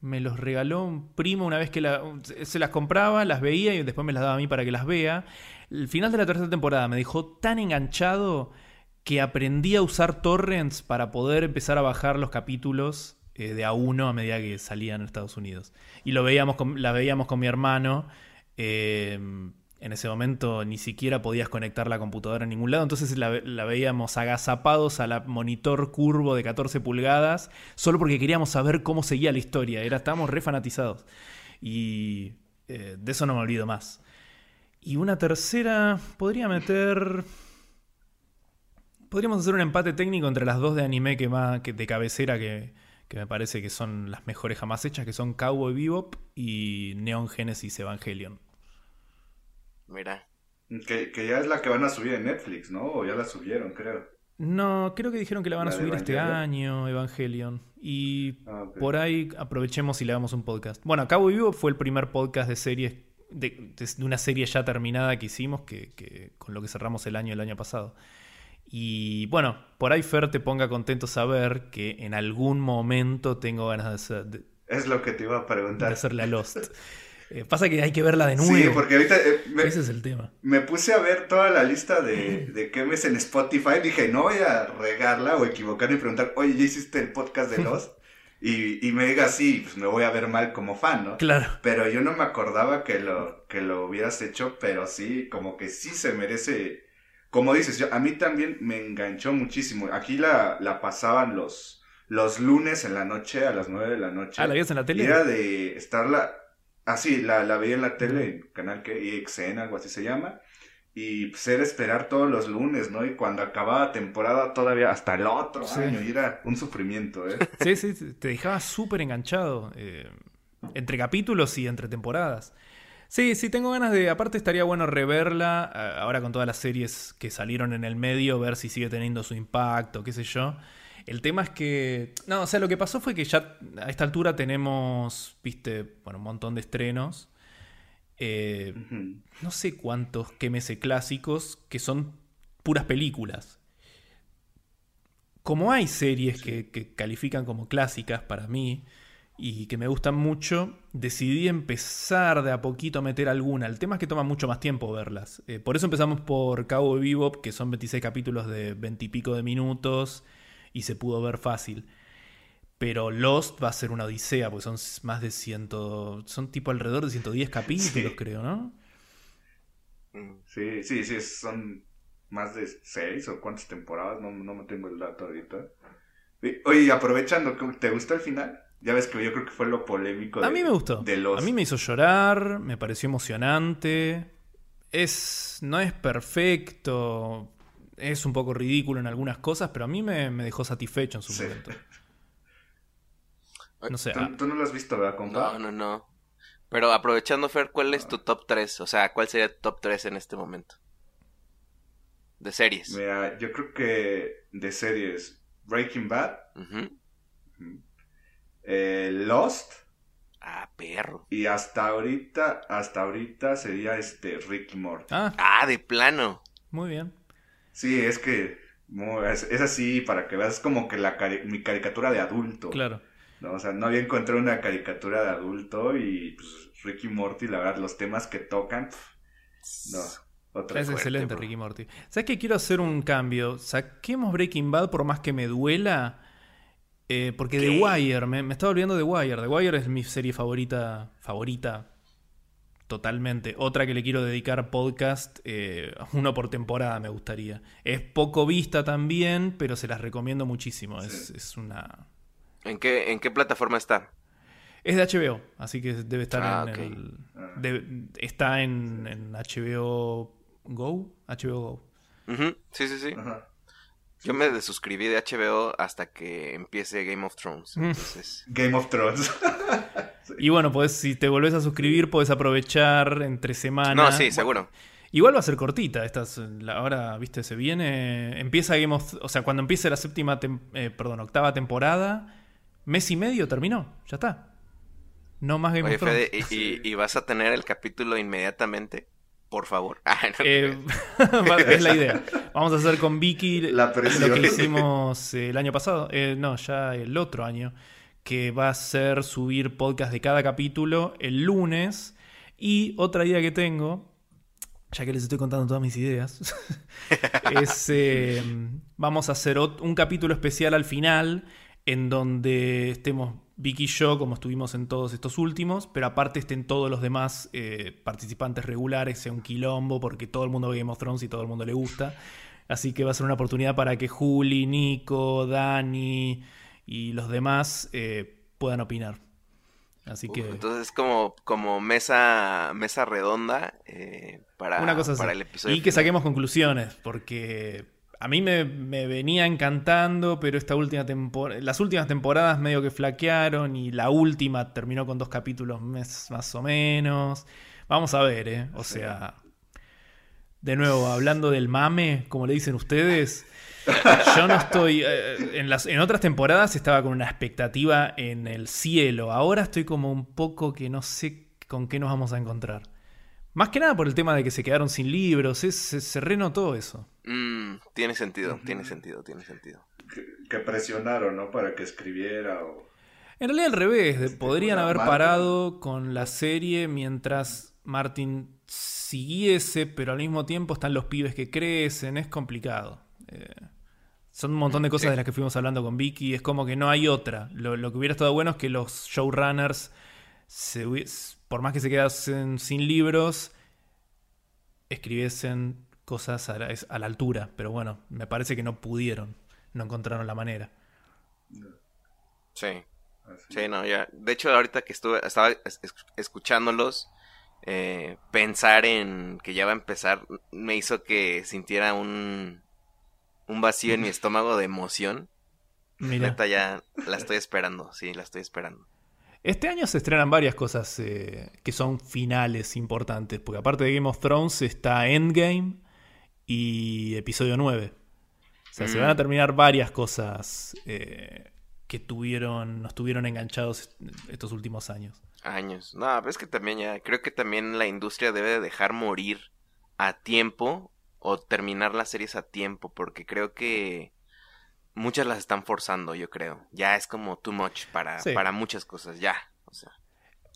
Me los regaló un primo una vez que la- se las compraba, las veía y después me las daba a mí para que las vea. El final de la tercera temporada me dejó tan enganchado que aprendí a usar torrents para poder empezar a bajar los capítulos eh, de a uno a medida que salían en Estados Unidos. Y lo veíamos con, la veíamos con mi hermano. eh, en ese momento ni siquiera podías conectar la computadora en ningún lado, entonces la, la veíamos agazapados a la monitor curvo de 14 pulgadas, solo porque queríamos saber cómo seguía la historia. Era, estábamos re fanatizados. Y eh, de eso no me olvido más. Y una tercera, podría meter. Podríamos hacer un empate técnico entre las dos de anime que más, que de cabecera que, que me parece que son las mejores jamás hechas, que son Cowboy Bebop y Neon Genesis Evangelion. Mira. Que, que ya es la que van a subir en Netflix, ¿no? O ya la subieron, creo. No, creo que dijeron que la van a ¿La de subir este año, Evangelion. Y Ah, por ahí aprovechemos y le damos un podcast. Bueno, Cowboy Bebop fue el primer podcast de series, de, de- de una serie ya terminada que hicimos, que, que- con lo que cerramos el año el año pasado. Y bueno, por ahí Fer te ponga contento saber que en algún momento tengo ganas de, hacer- de- Es lo que te iba a de preguntar. hacerle a Lost. Eh, pasa que hay que verla de nuevo. Sí, porque ahorita eh, me, Ese es el tema. me puse a ver toda la lista de, de Kemes en Spotify. Dije, no voy a regarla o equivocarme y preguntar, oye, ¿ya hiciste el podcast de Lost? Y, y me diga, sí, pues me voy a ver mal como fan, ¿no? Claro. Pero yo no me acordaba que lo, que lo hubieras hecho, pero sí, como que sí se merece. Como dices, yo, a mí también me enganchó muchísimo. Aquí la, la pasaban los, los lunes en la noche, a las nueve de la noche. Ah, ¿la viste en la Y tele? era de estarla. Ah, sí, la, la veía en la tele, en canal que EXN, algo así se llama. Y pues era esperar todos los lunes, ¿no? Y cuando acababa temporada todavía hasta el otro Sí. año. Y era un sufrimiento, ¿eh? Sí, sí, te dejaba súper enganchado. eh, entre capítulos y entre temporadas. Sí, sí, tengo ganas de. Aparte, estaría bueno reverla. eh, Ahora con todas las series que salieron en el medio, ver si sigue teniendo su impacto, qué sé yo. El tema es que. No, o sea, lo que pasó fue que ya a esta altura tenemos, viste, bueno, un montón de estrenos. Eh, no sé cuántos QMS clásicos que son puras películas. Como hay series que, que califican como clásicas para mí y que me gustan mucho, decidí empezar de a poquito a meter alguna. El tema es que toma mucho más tiempo verlas. Eh, por eso empezamos por Cabo Bebop, que son 26 capítulos de 20 y pico de minutos y se pudo ver fácil. Pero Lost va a ser una odisea, porque son más de 100. Son tipo alrededor de 110 capítulos, Sí. creo, ¿no? Sí, sí, sí, son más de seis o cuántas temporadas, no, no me tengo el dato ahorita. Oye, aprovechando, ¿te gustó el final? Ya ves que yo creo que fue lo polémico de, A mí me gustó. de los... A mí me hizo llorar, me pareció emocionante. Es. no es perfecto. Es un poco ridículo en algunas cosas, pero a mí me, me dejó satisfecho en su Sí. momento. No sé. ¿Tú, ah, tú no lo has visto, ¿verdad, compa? No, no, no. Pero aprovechando, Fer, ¿cuál es tu top 3? O sea, ¿cuál sería tu top 3 en este momento? De series. Mira, yo creo que de series Breaking Bad, eh, Lost Ah, perro. y hasta ahorita, hasta ahorita sería este Ricky Morty. ah, Ah, de plano. muy bien. Sí, es que es, es así para que veas es como que la cari- mi caricatura de adulto. Claro. ¿no? O sea, no había encontrado una caricatura de adulto y pues Ricky Morty, la verdad, los temas que tocan, no, otra Es excelente, bro. Ricky Morty. ¿Sabes que quiero hacer un cambio? Saquemos Breaking Bad por más que me duela. Eh, porque The ¿Qué? Wire, me, me estaba olvidando de The Wire. The Wire es mi serie favorita. Favorita. Totalmente. Otra que le quiero dedicar podcast, eh, uno por temporada me gustaría. Es poco vista también, pero se las recomiendo muchísimo. Es, es, una... ¿En qué, ¿En qué plataforma está? Es de HBO, así que debe estar ah, en el... está en, en, HBO Go. HBO Go. Sí, sí, sí. Yo me desuscribí de HBO hasta que empiece Game of Thrones. Mm. Game of Thrones. Y bueno, pues si te volvés a suscribir, puedes aprovechar entre semanas. No, sí, seguro. Igual va a ser cortita. Estas, ahora, viste, se viene. Empieza Game of O sea, cuando empiece la séptima, eh, perdón, octava temporada, mes y medio terminó. Ya está. No más Game of Thrones. y, vas a tener el capítulo inmediatamente? Por favor. Ah, eh, es la idea. Vamos a hacer con Vicky lo que hicimos el año pasado. Eh, no, ya el otro año. Que va a ser subir podcast de cada capítulo el lunes. Y otra idea que tengo, ya que les estoy contando todas mis ideas, es eh, vamos a hacer un capítulo especial al final en donde estemos Vicky y yo, como estuvimos en todos estos últimos, pero aparte estén todos los demás eh, participantes regulares, sea un quilombo, porque todo el mundo ve Game of Thrones y todo el mundo le gusta. Así que va a ser una oportunidad para que Juli, Nico, Dani y los demás eh, puedan opinar. Así que. Entonces es como, como mesa, mesa redonda eh, para, una cosa para el episodio. Y que saquemos conclusiones, porque a mí me, venía encantando, pero esta última las últimas temporadas medio que flaquearon y la última terminó con dos capítulos más o menos. Vamos a ver, ¿eh? O sea, de nuevo, hablando del mame, como le dicen ustedes, yo no estoy... Eh, en, las, en otras temporadas estaba con una expectativa en el cielo, ahora estoy como un poco que no sé con qué nos vamos a encontrar. Más que nada por el tema de que se quedaron sin libros, se, se, renotó eso. Mm, tiene sentido, tiene sentido, tiene sentido. Que, presionaron, ¿no? Para que escribiera o... En realidad al revés, podrían haber parado con la serie mientras Martin siguiese, pero al mismo tiempo están los pibes que crecen, es complicado. Eh, son un montón de cosas de las que fuimos hablando con Vicky, es como que no hay otra. Lo, lo que hubiera estado bueno es que los showrunners se, por más que se quedasen sin libros, escribiesen cosas a la, altura. Pero bueno, me parece que no pudieron, no encontraron la manera. Sí. Sí, no, ya. De hecho, ahorita que estuve, estaba escuchándolos, eh, pensar en que ya va a empezar me hizo que sintiera un, un vacío en mi estómago de emoción. Mira. Neta, ya la estoy esperando, sí, la estoy esperando. Este año se estrenan varias cosas eh, que son finales importantes, porque aparte de Game of Thrones está Endgame y episodio 9. O sea, se van a mm. terminar varias cosas eh, que tuvieron, nos tuvieron enganchados estos últimos años. Años. No, pero es que también ya, creo que también la industria debe dejar morir a tiempo o terminar las series a tiempo, porque creo que muchas las están forzando, yo creo. Ya es como too much para, para muchas cosas, ya. O sea.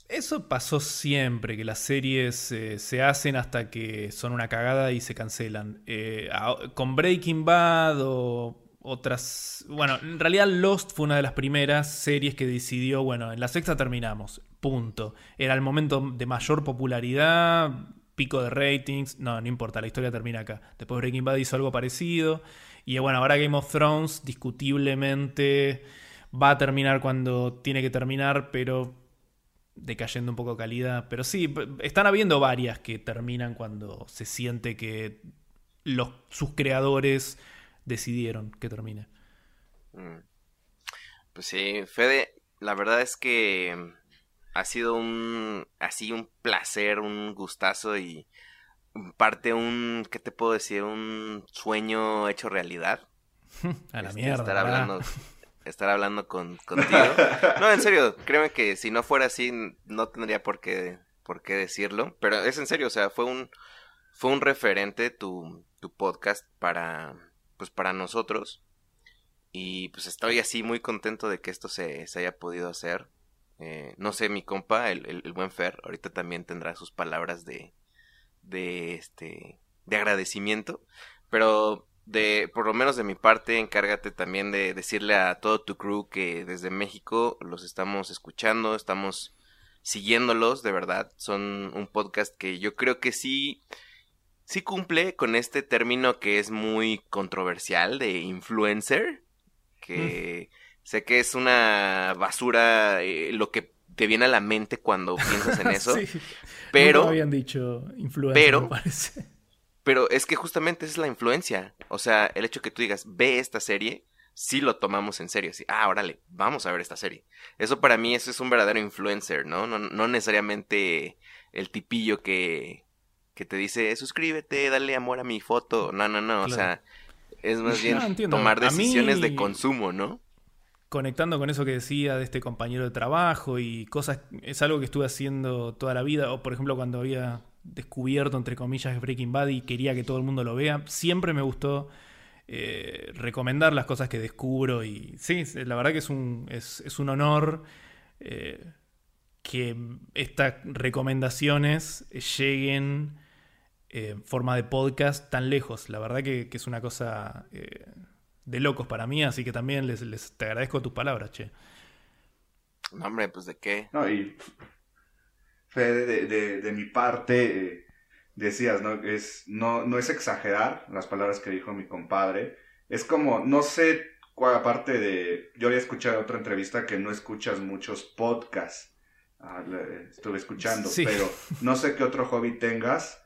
Eso pasó siempre, que las series eh, se hacen hasta que son una cagada y se cancelan. Eh, con Breaking Bad o otras... Bueno, en realidad Lost fue una de las primeras series que decidió, bueno, en la sexta terminamos, punto. Era el momento de mayor popularidad, pico de ratings, no, no importa, la historia termina acá. Después Breaking Bad hizo algo parecido. Y bueno, ahora Game of Thrones discutiblemente va a terminar cuando tiene que terminar, pero decayendo un poco calidad. Pero sí, están habiendo varias que terminan cuando se siente que los, sus creadores decidieron que termine. Mm. Pues sí, Fede, la verdad es que ha sido un así un placer, un gustazo y parte un, ¿qué te puedo decir? Un sueño hecho realidad. A la este, mierda. Estar hablando, estar hablando con, contigo. No, en serio, créeme que si no fuera así, no tendría por qué, por qué decirlo. Pero es en serio, o sea, fue un, fue un referente tu, tu podcast para, pues para nosotros. Y pues estoy así muy contento de que esto se, se haya podido hacer. Eh, no sé, mi compa, el, el, buen Fer, ahorita también tendrá sus palabras de, de este de agradecimiento, pero de por lo menos de mi parte encárgate también de decirle a todo tu crew que desde México los estamos escuchando, estamos siguiéndolos, de verdad. Son un podcast que yo creo que sí, sí cumple con este término que es muy controversial de influencer, que sé que es una basura eh, lo que te viene a la mente cuando piensas en eso. Sí. Pero, Nunca habían dicho influencer, pero- me parece. pero es que justamente esa es la influencia. O sea, el hecho que tú digas, ve esta serie, sí lo tomamos en serio. Sí, ah, órale, vamos a ver esta serie. Eso para mí eso es un verdadero influencer, ¿no? No, no necesariamente el tipillo que, que te dice, suscríbete, dale amor a mi foto. No, no, no. O sea, es más bien No, entiendo. tomar mí- decisiones de consumo, ¿no? Conectando con eso que decía de este compañero de trabajo y cosas, es algo que estuve haciendo toda la vida, o por ejemplo cuando había descubierto, entre comillas, Breaking Bad y quería que todo el mundo lo vea, siempre me gustó eh, recomendar las cosas que descubro y sí, la verdad que es un, es, es un honor eh, que estas recomendaciones lleguen eh, en forma de podcast tan lejos. La verdad que, que es una cosa de locos para mí, así que también les, les te agradezco tus palabras, che. No, hombre, pues de qué. No, y Fede, de, de, de mi parte, eh, decías, ¿no? Es, no, no es exagerar las palabras que dijo mi compadre. Es como, no sé cuál aparte de. Yo había escuchado otra entrevista que no escuchas muchos podcasts. Ah, le- estuve escuchando, Sí. pero no sé qué otro hobby tengas.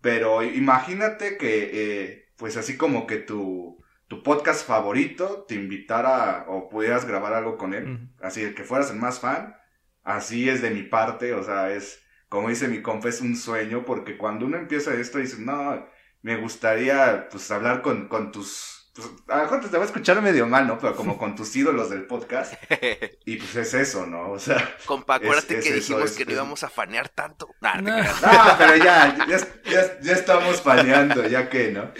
Pero imagínate que, eh, pues así como que tu, tu podcast favorito te invitara o pudieras grabar algo con él. Así, el que fueras el más fan. Así es de mi parte, o sea, es, como dice mi compa, es un sueño, porque cuando uno empieza esto dice, no, me gustaría, pues, hablar con, con tus, pues, a lo mejor te va a escuchar medio mal, ¿no? Pero como con tus ídolos del podcast, y pues es eso, ¿no? O sea, Compa, acuérdate es que eso, dijimos es- que no íbamos a fanear tanto. Nah, no No. pero ya, ya, ya, ya estamos faneando, ya que, ¿no?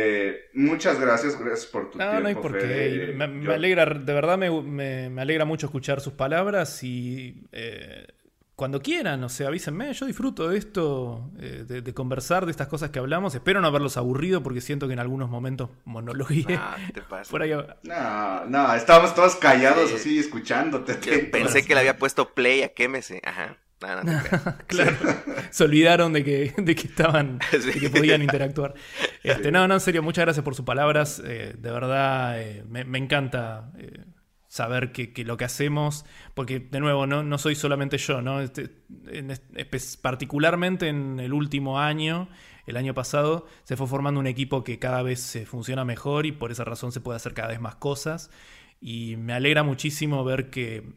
Eh, muchas gracias, gracias por tu No, tiempo, no hay por qué. Me, alegra, de verdad me, me- me alegra mucho escuchar sus palabras y eh, cuando quieran, o sea, avísenme, yo disfruto de esto, eh, de, de conversar de estas cosas que hablamos. Espero no haberlos aburrido porque siento que en algunos momentos monologué. Ah, te pasa. Por ahí, No, no, estábamos todos callados Sí. así, escuchándote. Pensé que le había puesto play a quémese. Ajá. No creas. claro, se olvidaron de que, de que estaban, Sí. de que podían interactuar. Este, no, no, en serio, muchas gracias por sus palabras. eh, de verdad, eh, me, me encanta eh, saber que, que lo que hacemos, porque de nuevo, no, no soy solamente yo, ¿no? Este, en particularmente en el último año, el año pasado, se fue formando un equipo que cada vez se funciona mejor y por esa razón se puede hacer cada vez más cosas. Y me alegra muchísimo ver que,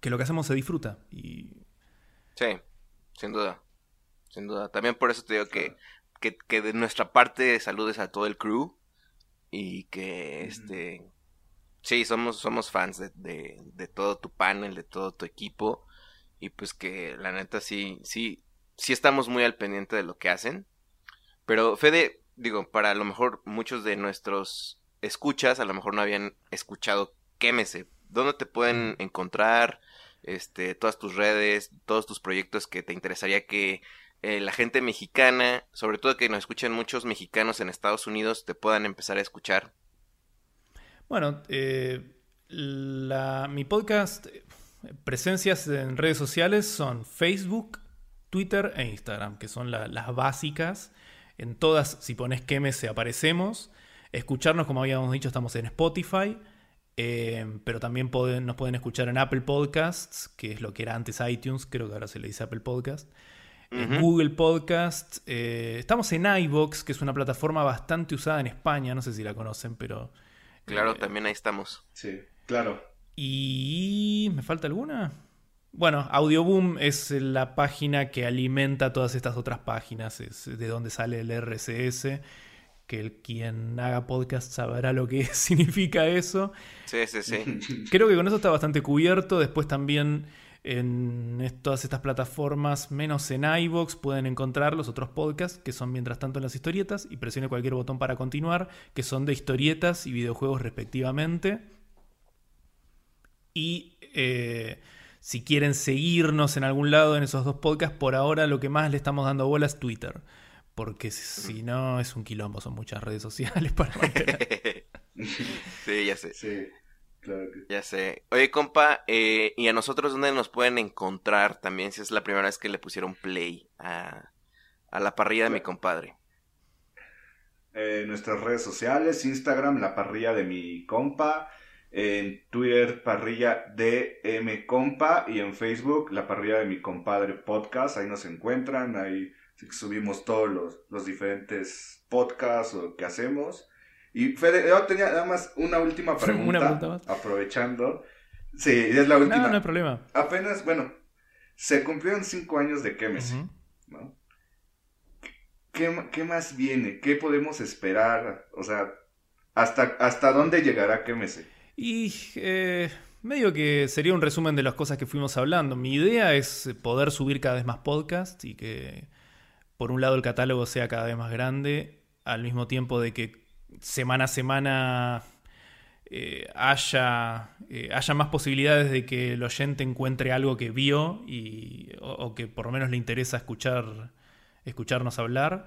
que lo que hacemos se disfruta. Y Sí, sin duda. Sin duda. También por eso te digo que, que, que de nuestra parte saludes a todo el crew. Y que este. Sí, somos, somos fans de, de, de todo tu panel, de todo tu equipo. Y pues que la neta sí, sí, sí estamos muy al pendiente de lo que hacen. Pero Fede, digo, para a lo mejor muchos de nuestros escuchas a lo mejor no habían escuchado Quémese. ¿Dónde te pueden encontrar? Este, todas tus redes, todos tus proyectos que te interesaría que eh, la gente mexicana, sobre todo que nos escuchen muchos mexicanos en Estados Unidos, te puedan empezar a escuchar. Bueno, eh, la- mi podcast, eh, presencias en redes sociales son Facebook, Twitter e Instagram, que son la- las básicas. En todas, si pones se aparecemos. Escucharnos, como habíamos dicho, estamos en Spotify. Eh, pero también pueden- nos pueden escuchar en Apple Podcasts, que es lo que era antes iTunes, creo que ahora se le dice Apple Podcast. En. Google Podcast. eh, estamos en iVoox, que es una plataforma bastante usada en España. No sé si la conocen, pero. Claro, eh, también ahí estamos. Sí, claro. ¿Y me falta alguna? Bueno, Audioboom es la página que alimenta todas estas otras páginas, es de donde sale el RSS, que el quien haga podcast sabrá lo que significa eso. Sí, sí, sí. Creo que con eso está bastante cubierto. Después también en todas estas plataformas, menos en iVoox, pueden encontrar los otros podcasts que son mientras tanto en las historietas y presione cualquier botón para continuar, que son de historietas y videojuegos respectivamente. Y eh, si quieren seguirnos en algún lado en esos dos podcasts, por ahora lo que más le estamos dando bola es Twitter. Porque si no es un quilombo, son muchas redes sociales para mantener. sí, ya sé. Sí. Claro que Ya sé. Oye, compa, eh, ¿y a nosotros dónde nos pueden encontrar también si es la primera vez que le pusieron play a, a la parrilla de mi compadre? Eh, nuestras redes sociales, Instagram, la parrilla de mi compa, en Twitter, parrilla DM compa, y en Facebook, la parrilla de mi compadre podcast, ahí nos encuentran, ahí subimos todos los, los diferentes podcasts o que hacemos. Y Fede, yo tenía nada más una última pregunta, Una pregunta más. aprovechando. Sí, es la última. No, no hay problema. Apenas, bueno, se cumplieron cinco años de Quémese. ¿Qué, qué más viene? ¿Qué podemos esperar? O sea, ¿hasta, hasta dónde llegará Quémese? Y eh, medio que sería un resumen de las cosas que fuimos hablando. Mi idea es poder subir cada vez más podcasts y que por un lado el catálogo sea cada vez más grande, al mismo tiempo de que semana a semana eh, haya, eh, haya más posibilidades de que el oyente encuentre algo que vio y, o, que por lo menos le interesa escuchar, escucharnos hablar.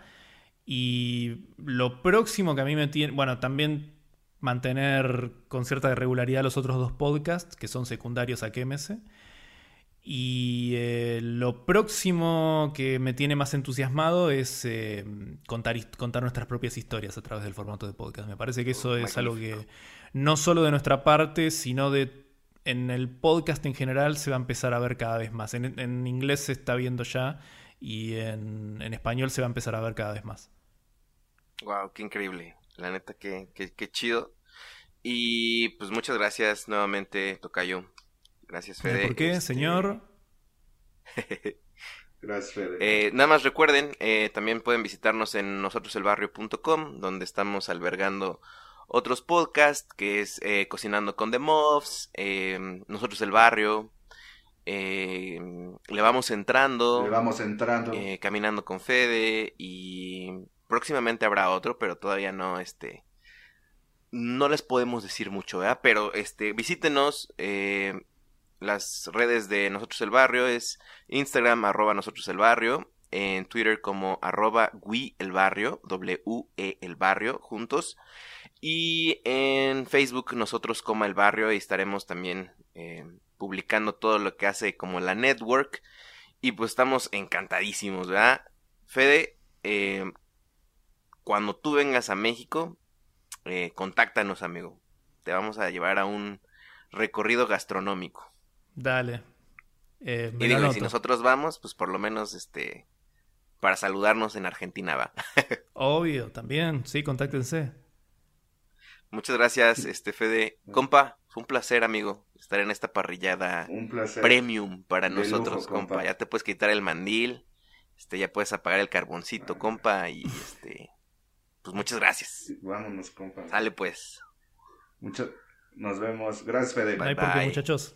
Y lo próximo que a mí me tiene, bueno, también mantener con cierta regularidad los otros dos podcasts que son secundarios a Quémese. Y eh, lo próximo que me tiene más entusiasmado es eh, contar, contar nuestras propias historias a través del formato de podcast. Me parece que eso es algo que no solo de nuestra parte, sino de en el podcast en general se va a empezar a ver cada vez más. En, en inglés se está viendo ya y en, en español se va a empezar a ver cada vez más. Wow, qué increíble. La neta, qué, qué, qué chido. Y pues muchas gracias nuevamente, Tocayo. Gracias, Fede. ¿Por qué, Este, señor? Gracias, Fede. Eh, nada más recuerden, eh, también pueden visitarnos en nosotroselbarrio.com, donde estamos albergando otros podcasts, que es eh, Cocinando con The Muffs, eh, Nosotros el Barrio, eh, Le Vamos Entrando, Le vamos entrando. eh, Caminando con Fede, y próximamente habrá otro, pero todavía no, este... No les podemos decir mucho, ¿verdad? Pero este, visítenos, eh, las redes de Nosotros el Barrio es Instagram, arroba Nosotros el Barrio, en Twitter como arroba Gui el Barrio, W-E el Barrio, juntos, y en Facebook Nosotros como el Barrio, y estaremos también eh, publicando todo lo que hace como la network, y pues estamos encantadísimos, ¿verdad? Fede, eh, cuando tú vengas a México, eh, contáctanos, amigo. Te vamos a llevar a un recorrido gastronómico. Dale. Eh, me Y digo, y si nosotros vamos, pues por lo menos este para saludarnos en Argentina va. Obvio, también. Sí, contáctense. Muchas gracias, este Fede. Compa, fue un placer, amigo, estar en esta parrillada Un placer. premium para De nosotros, lujo, compa. compa. Ya te puedes quitar el mandil, este, ya puedes apagar el carboncito, compa, y este, pues muchas gracias. Vámonos, compa. Sale pues. Mucho... Nos vemos. Gracias, Fede. No hay por qué, bye. muchachos.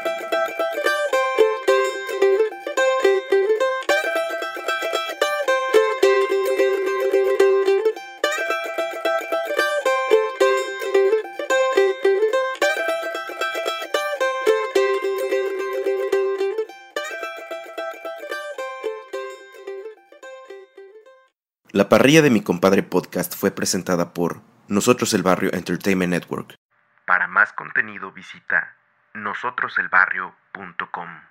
La parrilla de mi compadre podcast fue presentada por Nosotros el Barrio Entertainment Network. Para más contenido visita nosotroselbarrio.com.